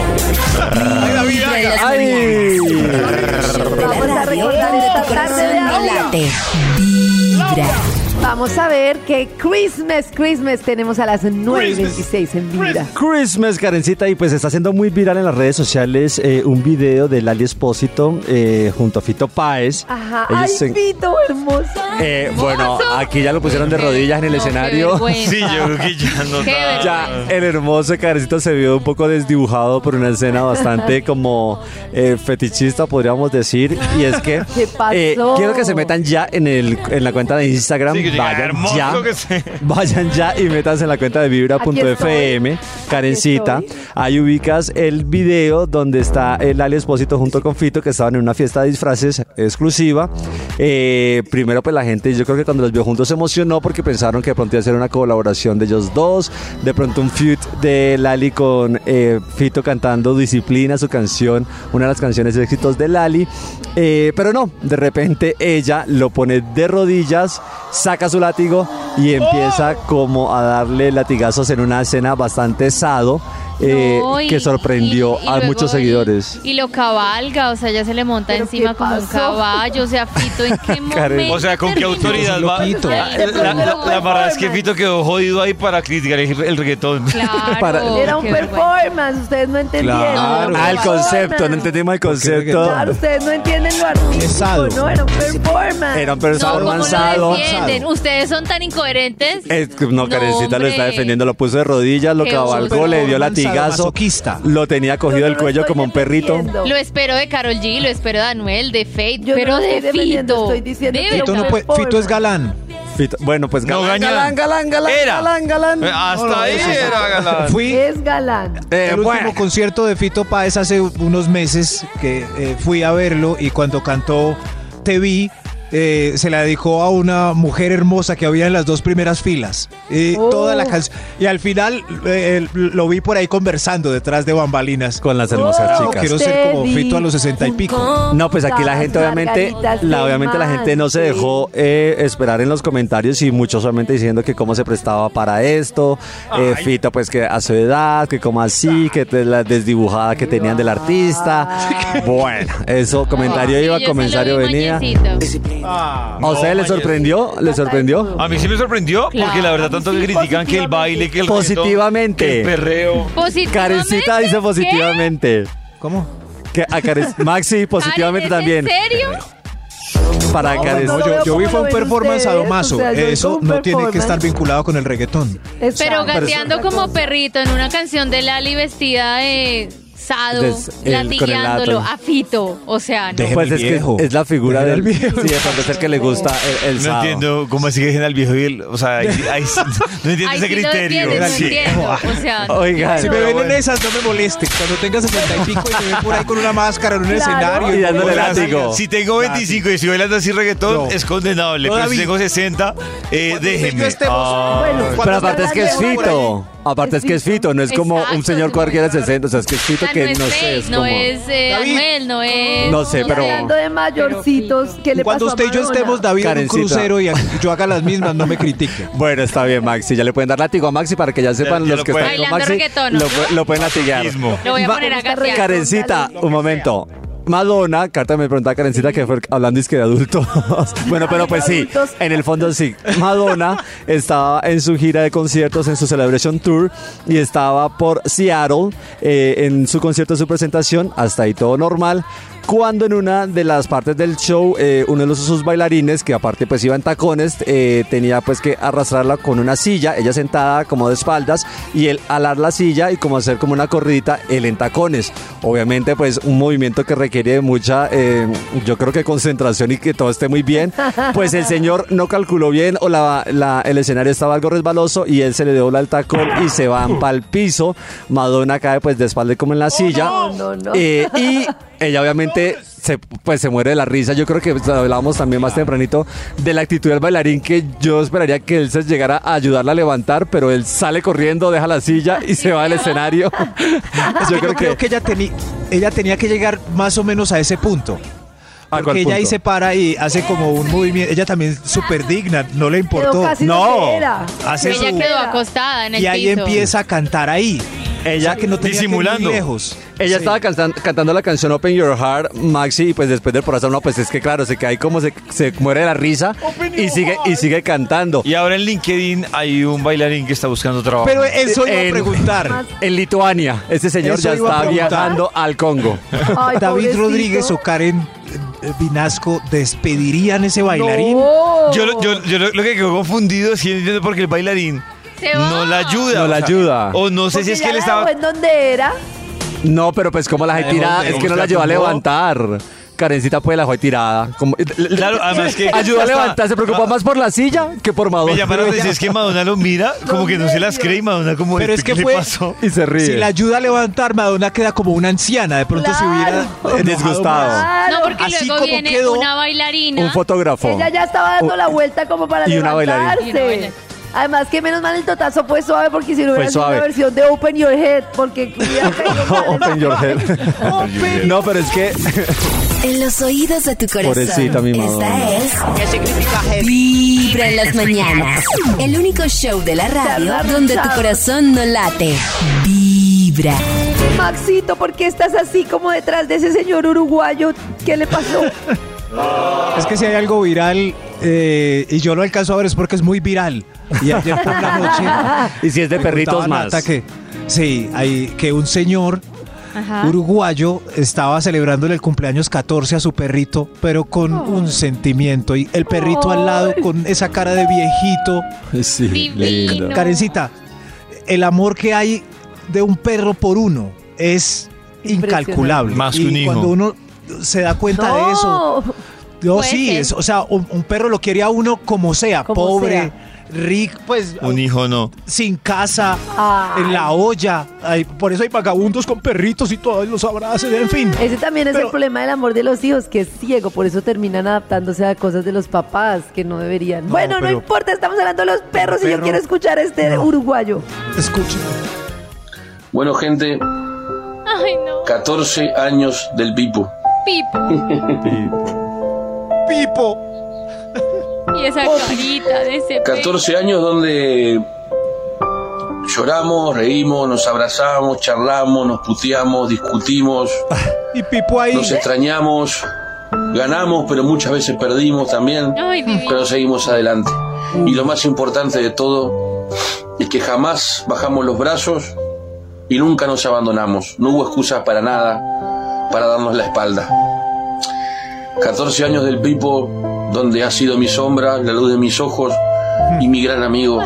¡Ay! Vamos a recordar esta tarde de mañanas. audio. Late. Vibra. Vamos a ver que Christmas, Christmas tenemos a las 9.26 en Vibra. Christmas, Karencita, y pues está siendo muy viral en las redes sociales eh, un video de Lali Espósito eh, junto a Fito Páez. Ajá. Ellos Ay, se- Pito, hermoso. eh, bueno, aquí ya lo pusieron de rodillas en el No, qué escenario. vergüenza. Sí, yo creo que ya no Qué da. Ya el hermoso Karencita se vio un poco desdibujado por una escena bastante *laughs* como eh, fetichista, podríamos decir. Y es que ¿Qué pasó? eh, quiero que se metan ya en, el, en la cuenta de Instagram. Sí, que llega vayan ya. *laughs* Vayan ya y métanse en la cuenta de vibra.fm, Karencita. Ahí ubicas el video donde está el Ali Espósito junto con Fito, que estaban en una fiesta de disfraces exclusiva. Eh, primero, pues la gente, yo creo que cuando los vio juntos se emocionó porque pensaron que de pronto iba a ser una colaboración de ellos dos. De pronto un feud de Lali con eh, Fito cantando Disciplina, su canción, una de las canciones de éxitos de Lali. Eh, pero no, de repente ella lo pone de rodillas, saca su látigo y empieza como a darle latigazos en una escena bastante sado. Eh, No, y- que sorprendió y- y a muchos seguidores. Y lo cabalga, o sea, ya se le monta ¿Pero encima como un caballo, o sea, Fito, ¿en qué *laughs* Karen. momento? O sea, ¿con qué autoridad va? La, la, la- la verdad es que Fito quedó jodido ahí para criticar el, el reggaetón. Claro, Para- Era un performance, ustedes no entendieron. Claro. Ah, el concepto, no entendimos el concepto. Claro, ustedes no entienden lo artístico, no, era un performance. Era un No, ¿cómo avanzado. lo defienden? Ustedes son tan incoherentes. Es no, Karencita lo está defendiendo, lo puso de rodillas, lo cabalgó, le dio Performance latigazo, lo tenía cogido no lo cuello como un perrito. Lo espero de Carol G, lo espero de Anuel, de Fate, Yo no pero lo de Fito. estoy diciendo De que Fito, no verdad. puede- Fito es galán. Fito- bueno, pues No, galán, galán, galán, galán, Era. galán, galán. Eh, Hasta No, no, ahí era galán. Fui Es galán. Eh, el bueno. último concierto de Fito Páez hace unos meses que eh, fui a verlo y cuando cantó Te vi, eh, se la dedicó a una mujer hermosa que había en las dos primeras filas. Y Oh. toda la canción. Y al final eh, lo vi por ahí conversando detrás de bambalinas. Con las hermosas No, chicas. quiero ser como Fito a los sesenta y pico. No, pues aquí la gente obviamente, la, obviamente la gente no se dejó eh, esperar en los comentarios y muchos solamente diciendo que cómo se prestaba para esto, eh, Fito pues que a su edad, que como así, que te- la desdibujada que tenían del artista. Bueno, eso comentario Sí, iba, comentario venía. Mañecito. ¿A usted le sorprendió? ¿Le sorprendió? A mí sí me sorprendió porque la verdad tanto que critican que el baile, que el Positivamente. que el perreo. Positivamente. Karencita dice ¿Qué? positivamente. ¿Cómo? Que a *laughs* Karen- Maxi positivamente Karen, ¿es también. ¿En serio? Para No, Karen. yo, yo vi fue un performance sadomaso. o sea, Eso no tiene que estar vinculado con el reggaetón. Pero gateando como perrito en una canción de Lali vestida de Sado, Des- latigueándolo a Fito. O sea, no. pues es que es la figura Dejen del viejo. Sí, de pronto es el que le gusta el, el No entiendo cómo así que dejen al viejo y el. O sea, ahí- ahí- no entiendo Ahí ese sí lo criterio. entiendo, no Sí. entiendo. O sea, Oigan, Si me ven en esas, no me molesten. Cuando tenga 60 y pico y me ven por ahí con una máscara en un Claro. escenario. Y dándole O sea, látigo. Si tengo 25 y estoy bailando así reggaetón, No. es condenable. No, pero si tengo 60, eh, déjenme. estemos- Ah. Bueno, Pero aparte es que es Fito. Aparte es que es Fito, no es como Exacto, un señor cualquiera de 60, o sea, es que es Fito que no es no sé, es no como... es eh, David. Anuel, no es. No sé, pero- hablando de mayorcitos, ¿qué le Cuando pasó usted a y yo estemos, David, en un crucero y yo haga las mismas, no me critique. *laughs* Bueno, está bien, Maxi. Ya le pueden dar látigo a Maxi para que ya sepan ya los lo que están con Maxi. Lo, pueden latiguear. Lo voy a poner a. Karencita, un momento. Madonna, Carta me preguntaba a Karencita que fue hablando es que de adultos. *laughs* bueno, pero pues sí, en el fondo sí. Madonna estaba en su gira de conciertos, en su Celebration Tour, y estaba por Seattle eh, en su concierto, su presentación, hasta ahí todo normal. Cuando en una de las partes del show, eh, uno de los, sus bailarines, que aparte pues iba en tacones, eh, tenía pues que arrastrarla con una silla, ella sentada como de espaldas, y él alar la silla y como hacer como una corridita, él en tacones. Obviamente pues un movimiento que requiere de mucha, eh, yo creo que concentración y que todo esté muy bien. Pues el señor no calculó bien o la, la- el escenario estaba algo resbaloso y él se le dobla el tacón y se van para el piso. Madonna cae pues de espalda como en la silla. No, no, no. Eh, y ella obviamente se, pues se muere de la risa. Yo creo que hablábamos también más tempranito de la actitud del bailarín que yo esperaría que él se llegara a ayudarla a levantar, pero él sale corriendo, deja la silla y se va al escenario. *laughs* yo creo creo que... que ella, teni- ella tenía que llegar más o menos a ese punto. ¿A cuál Porque ella ahí punto? se para y hace como un movimiento. Ella también súper digna, no le importó. Quedó casi No. Hace Ella su- quedó acostada en el y ahí piso. empieza a cantar ahí. Ella que no tenía que Disimulando. lejos. Ella Sí. estaba cantan- cantando la canción Open Your Heart, Maxi, y pues después del porrazo, no, pues es que claro, se cae como se, se muere de la risa y sigue, y sigue cantando. Y ahora en LinkedIn hay un bailarín que está buscando trabajo. Pero eso iba a En- preguntar. En Lituania, ese señor Eso ya está viajando al Congo. Ay, David pobrecito. Rodríguez o Karen eh, Vinasco despedirían ese bailarín. No. Yo, lo- yo, yo lo, lo que quedo confundido es que entiendo por qué el bailarín Se va. no la ayuda. No la o sea, ayuda. O no sé Porque si es que él estaba. en donde era. No, pero pues como la dejó tirada, es que no la llevó a levantar. Karencita pues la dejó ahí tirada. Como, Claro, además que. *laughs* Ayudó a levantar, se preocupa más por la silla que por Madonna. Me llama la atención, es que Madonna lo mira, *laughs* como que no se las cree y Madonna como, Pero es ¿qué que le fue- pasó? Y se ríe. Si la ayuda a levantar, Madonna queda como una anciana. De pronto se Claro. hubiera Disgustado. Claro. No, porque Así luego como viene quedó, una bailarina. Un fotógrafo. Ella ya estaba dando la vuelta como para Y una bailarina. levantarse. Y una bailarina. Además que menos mal el totazo fue suave porque si no hubiera sido una versión de Open Your Head porque. *laughs* *laughs* Open your head. no, pero es que *laughs* En los oídos de tu corazón. Pobrecita mi Madonna. Esta ¿Qué significa es? Vibra en las mañanas. El único show de la radio donde tu corazón no late. Vibra. Maxito, ¿por qué estás así como detrás de ese señor uruguayo? ¿Qué le pasó? Es que si hay algo viral eh, y yo lo alcanzo a ver es porque es muy viral. Y ayer por la *laughs* noche. Y si es de perritos más. Nata que, sí, hay, que un señor Ajá. uruguayo estaba celebrándole el cumpleaños 14 a su perrito, pero con un sentimiento. Y el perrito al lado con esa cara de viejito. *laughs* Sí, Divino. Karencita, el amor que hay de un perro por uno es incalculable. Más que y un hijo. cuando uno se da cuenta de eso, No. sí, es, o sea, un, un perro lo quiere a uno como sea, Como pobre, sea. Rico, pues Un hijo no. sin casa, Ay. en la olla. Ay, por eso hay vagabundos con perritos y todos los abrazos, en fin. Ese también es Pero- el problema del amor de los hijos, que es ciego, por eso terminan adaptándose a cosas de los papás que no deberían. No, bueno, no importa, estamos hablando de los perros y yo quiero escuchar a este No. uruguayo. Escuchen. Bueno, gente, Ay, no. 14 años del Pipo. Pipo. Pipo. Y esa carita de ese 14 años donde lloramos, reímos, nos abrazamos, charlamos, nos puteamos, discutimos, Y Pipo ahí. nos extrañamos, ganamos, pero muchas veces perdimos también, Ay, pero seguimos adelante. Y lo más importante de todo es que jamás bajamos los brazos y nunca nos abandonamos. No hubo excusas para nada, para darnos la espalda. 14 años del Pipo, donde ha sido mi sombra, la luz de mis ojos y mi gran amigo.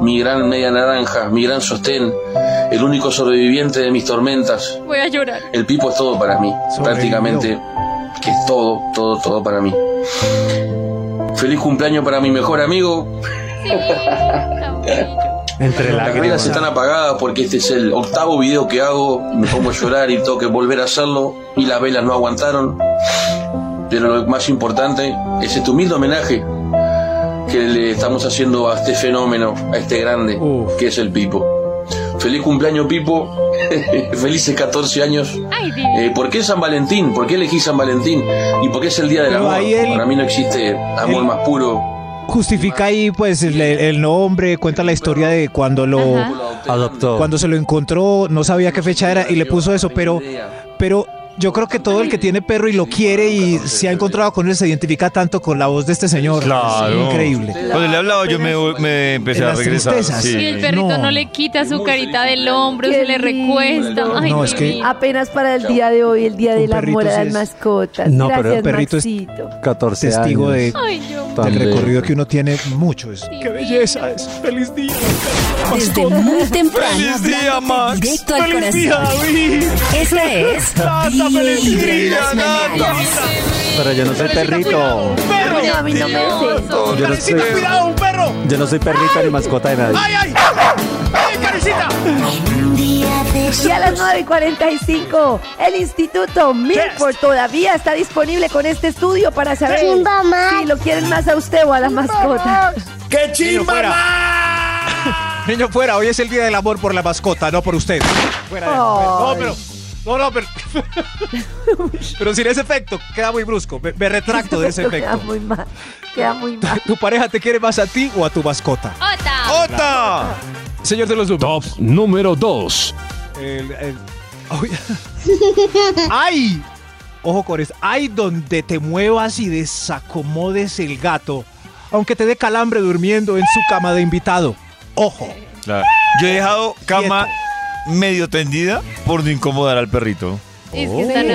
mi gran media naranja, mi gran sostén, el único sobreviviente de mis tormentas. Voy a llorar. El Pipo es todo para mí, prácticamente que es todo, todo, todo para mí. Feliz cumpleaños para mi mejor amigo. Entre Las velas están apagadas porque este es el octavo video que hago. Me pongo a llorar y tengo que volver a hacerlo. Y las velas no aguantaron. Pero lo más importante es este humilde homenaje que le estamos haciendo a este fenómeno, a este grande, que es el Pipo. Feliz cumpleaños, Pipo. *laughs* Felices 14 años. Ay. Eh, ¿Por qué San Valentín? ¿Por qué elegí San Valentín? ¿Y por qué es el día del Pero amor? ahí él- Para mí no existe amor más puro. Justifica ahí pues el, el nombre, cuenta la historia de cuando lo adoptó. cuando se lo encontró, no sabía qué fecha era y le puso eso, pero pero yo creo que todo el que tiene perro y lo quiere y se ha encontrado con él se identifica tanto con la voz de este señor. Claro. Es increíble. Cuando le hablaba yo me, me empecé a regresar. sí. Y el perrito no. No. le quita su carita del hombro, se le recuesta. Ay, No, es que-. Apenas para el día de hoy, el día Un del amor a las mascotas. No, pero el perrito es- Maxito. 14 Testigo de. Ay, del recorrido que uno tiene mucho. Es, ¡Qué belleza! Es feliz día. Desde muy temprano, ¡Feliz día, Max! directo al ¡Feliz día, corazón. Esa es Pero yo no soy perrito. No, a mí no me sé. Yo no soy, ¡Cuidado, un perro! yo no soy perrito ni mascota de nadie. ¡Ay, ay! ¡Ay, carecita! Y a las 9 y 45, el Instituto Milford todavía está disponible con este estudio para saber Chimba, si lo quieren más a usted o a la mascota. ¡Qué Niño, fuera. Niño, fuera. Hoy es el día del amor por la mascota, no por usted. Fuera. de- No, Ay. pero... No, no, pero... pero sin ese efecto, queda muy brusco. Me, me retracto de ese *laughs* Queda efecto. muy mal. Queda muy mal. ¿Tu pareja te quiere más a ti o a tu mascota? Ota. ¡Ota! Señor de los números. Top número 2. El-. *laughs* ¡Ay! Ojo con esto. ¡Ay! Donde te muevas y desacomodes el gato, aunque te dé calambre durmiendo en su cama de invitado. ¡Ojo! Claro. Yo he dejado cama medio tendida por no incomodar al perrito. Es que están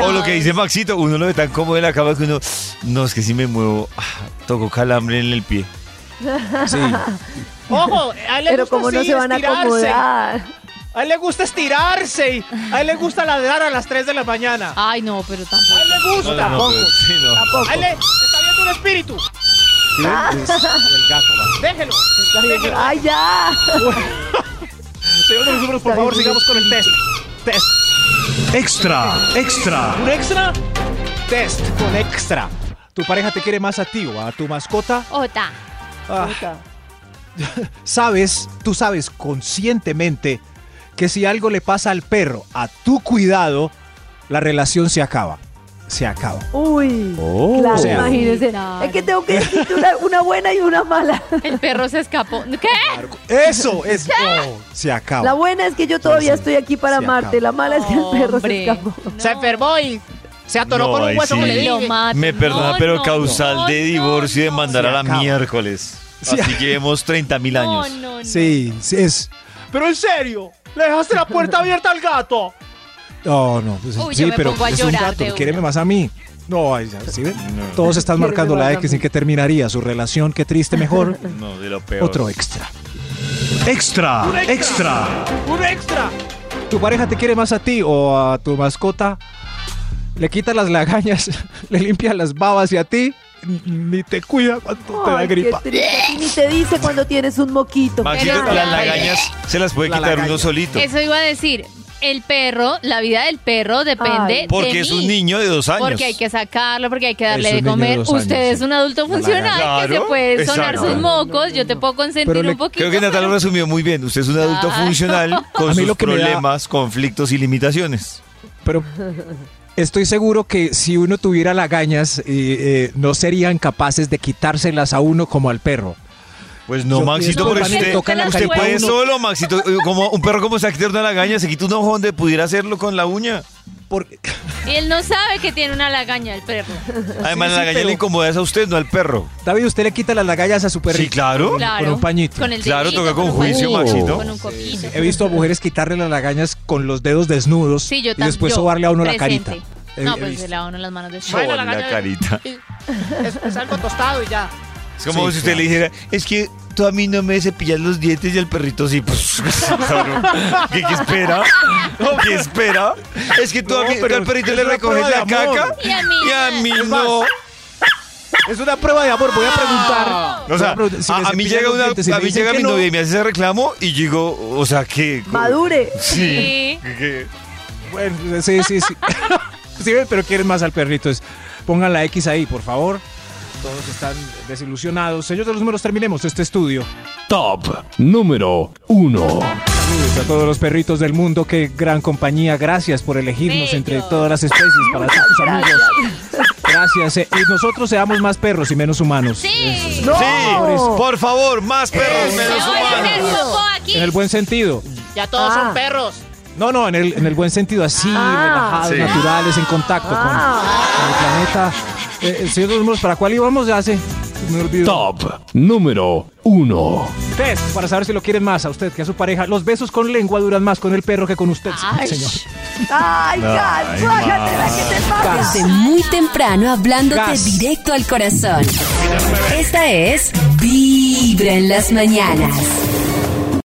Oh. O lo que dice Maxito, uno lo ve tan cómodo en la cama que uno, no, es que si me muevo, ah, toco calambre en el pie. Sí. *laughs* Ojo, a él le Pero gusta como no así se van a estirarse. acomodar. A él le gusta estirarse y a él le gusta ladrar a las 3 de la mañana. Ay, no, pero A tampoco. él le gusta. No, no, pero sí, no. Tampoco. A él le está viendo un espíritu. ¿Sí ven? Es el gato. va. Déjelo. déjelo. ¡Ay, ya! *laughs* Señor de los números, por favor, sigamos con el test. Test. Extra, extra. ¿Un extra? Test con extra. ¿Tu pareja te quiere más a ti o a tu mascota? Ota. Ah, *laughs* sabes, tú sabes conscientemente que si algo le pasa al perro a tu cuidado, la relación se acaba. Se acaba. Uy. Oh. Claro, O sea, imagínense. claro. Es que tengo que decirte una, una buena y una mala. *laughs* El perro se escapó. ¿Qué? Eso es. no, se acaba. La buena es que yo todavía estoy aquí para amarte. acaba. La mala es que el perro se escapó. Se enfermó y se atoró No, con un hueso sí. que le dije. Me perdona, No, pero no, causal no, de no, divorcio y de no. mandar a la miércoles. Sí. Así llevemos 30 mil No, años. no, no. Sí, sí, es. Pero en serio, le dejaste la puerta abierta al gato. No, no. pues, Uy, sí, yo me pero pongo a es un llorar gato. de Quiéreme una. más a mí. No, ay, ya, ¿sí ven? Todos están Quiéreme marcando más la a X mí. en que terminaría su relación. Qué triste, mejor. *laughs* No, de lo peor. Otro extra. Extra, extra. Un extra. ¿Tu pareja te quiere más a ti o a tu mascota? Le quita las lagañas, *laughs* le limpia las babas y a ti ni te cuida cuando te da Ay, qué gripa. triste. Y ni te dice cuando tienes un moquito. Maxito, Pero- las lagañas se las puede La quitar lagaña. uno solito. Eso iba a decir. El perro, la vida del perro depende Ay. Porque de es mí. un niño de dos años. Porque hay que sacarlo, porque hay que darle de comer. años, Usted es un adulto funcional que se puede sonar exacto. sus mocos. Yo te puedo consentir le- un poquito. Creo que Natalia lo resumió muy bien. Usted es un adulto Claro. funcional *laughs* A con sus da- problemas, conflictos y limitaciones. Pero estoy seguro que si uno tuviera lagañas, eh, eh, no serían capaces de quitárselas a uno como al perro. Pues no, Yo Maxito, que usted, la carita puede solo, Maxito. Eh, Como un perro como se quitar una lagaña, se quita un ojo donde pudiera hacerlo con la uña. Porque Y él no sabe que tiene una lagaña el perro. Además, sí, la lagaña pero- le incomoda a usted, no al perro. David, usted le quita las lagallas a su perrito. Sí, claro. Claro. Con un pañito. Con el Claro, toca con juicio, pañito, Maxito. Con un coquito. He visto a mujeres quitarle las lagañas con los dedos desnudos Sí, yo y después yo, sobarle a uno la presente. carita. He- No, he pues se lava uno las manos de Bueno, la la carita. *laughs* Es, es algo tostado y ya. Es como Sí, si usted claro. le dijera, es que tú a mí no me cepillas los dientes y el perrito sí, pues, *laughs* claro. ¿Qué, qué espera? ¿Qué espera? Es que tú, a No, mí, tú pero al perrito le recoges la caca Y a mí, y a mí no. Es una prueba de amor, voy a preguntar. O sea, a preguntar, si a, me a mí llega, una, dientes a mí llega mi no, novia y me hace ese reclamo y digo, o sea, que... Madure. Sí. Sí. que- Bueno, sí, sí, sí. *laughs* sí, pero quieren más al perrito. Es, pongan la X ahí, por favor. Todos están desilusionados. Señor de los números, terminemos este estudio. Top número 1. Saludos a todos los perritos del mundo. Qué gran compañía. Gracias por elegirnos Bello. entre todas las especies para ser tus amigos. Gracias. eh, y nosotros seamos más perros y menos humanos. Sí. No. Sí, por favor, más perros, Se menos humanos. En el buen sentido. Ya todos Ah. son perros. No, no, en el, en el buen sentido, así, Ah. relajados, Sí. naturales, en contacto con, con el planeta. Eh, señor de los números, ¿para cuál íbamos? Ya sé. Me olvidó. Top número 1. Test, para saber si lo quieren más a usted que a su pareja. Los besos con lengua duran más con el perro que con usted, Ay. señor. Ay, Gas, bájatela, ¿qué te pasa? Desde muy temprano hablándote Gas. directo al corazón. Esta es Vibra en las mañanas.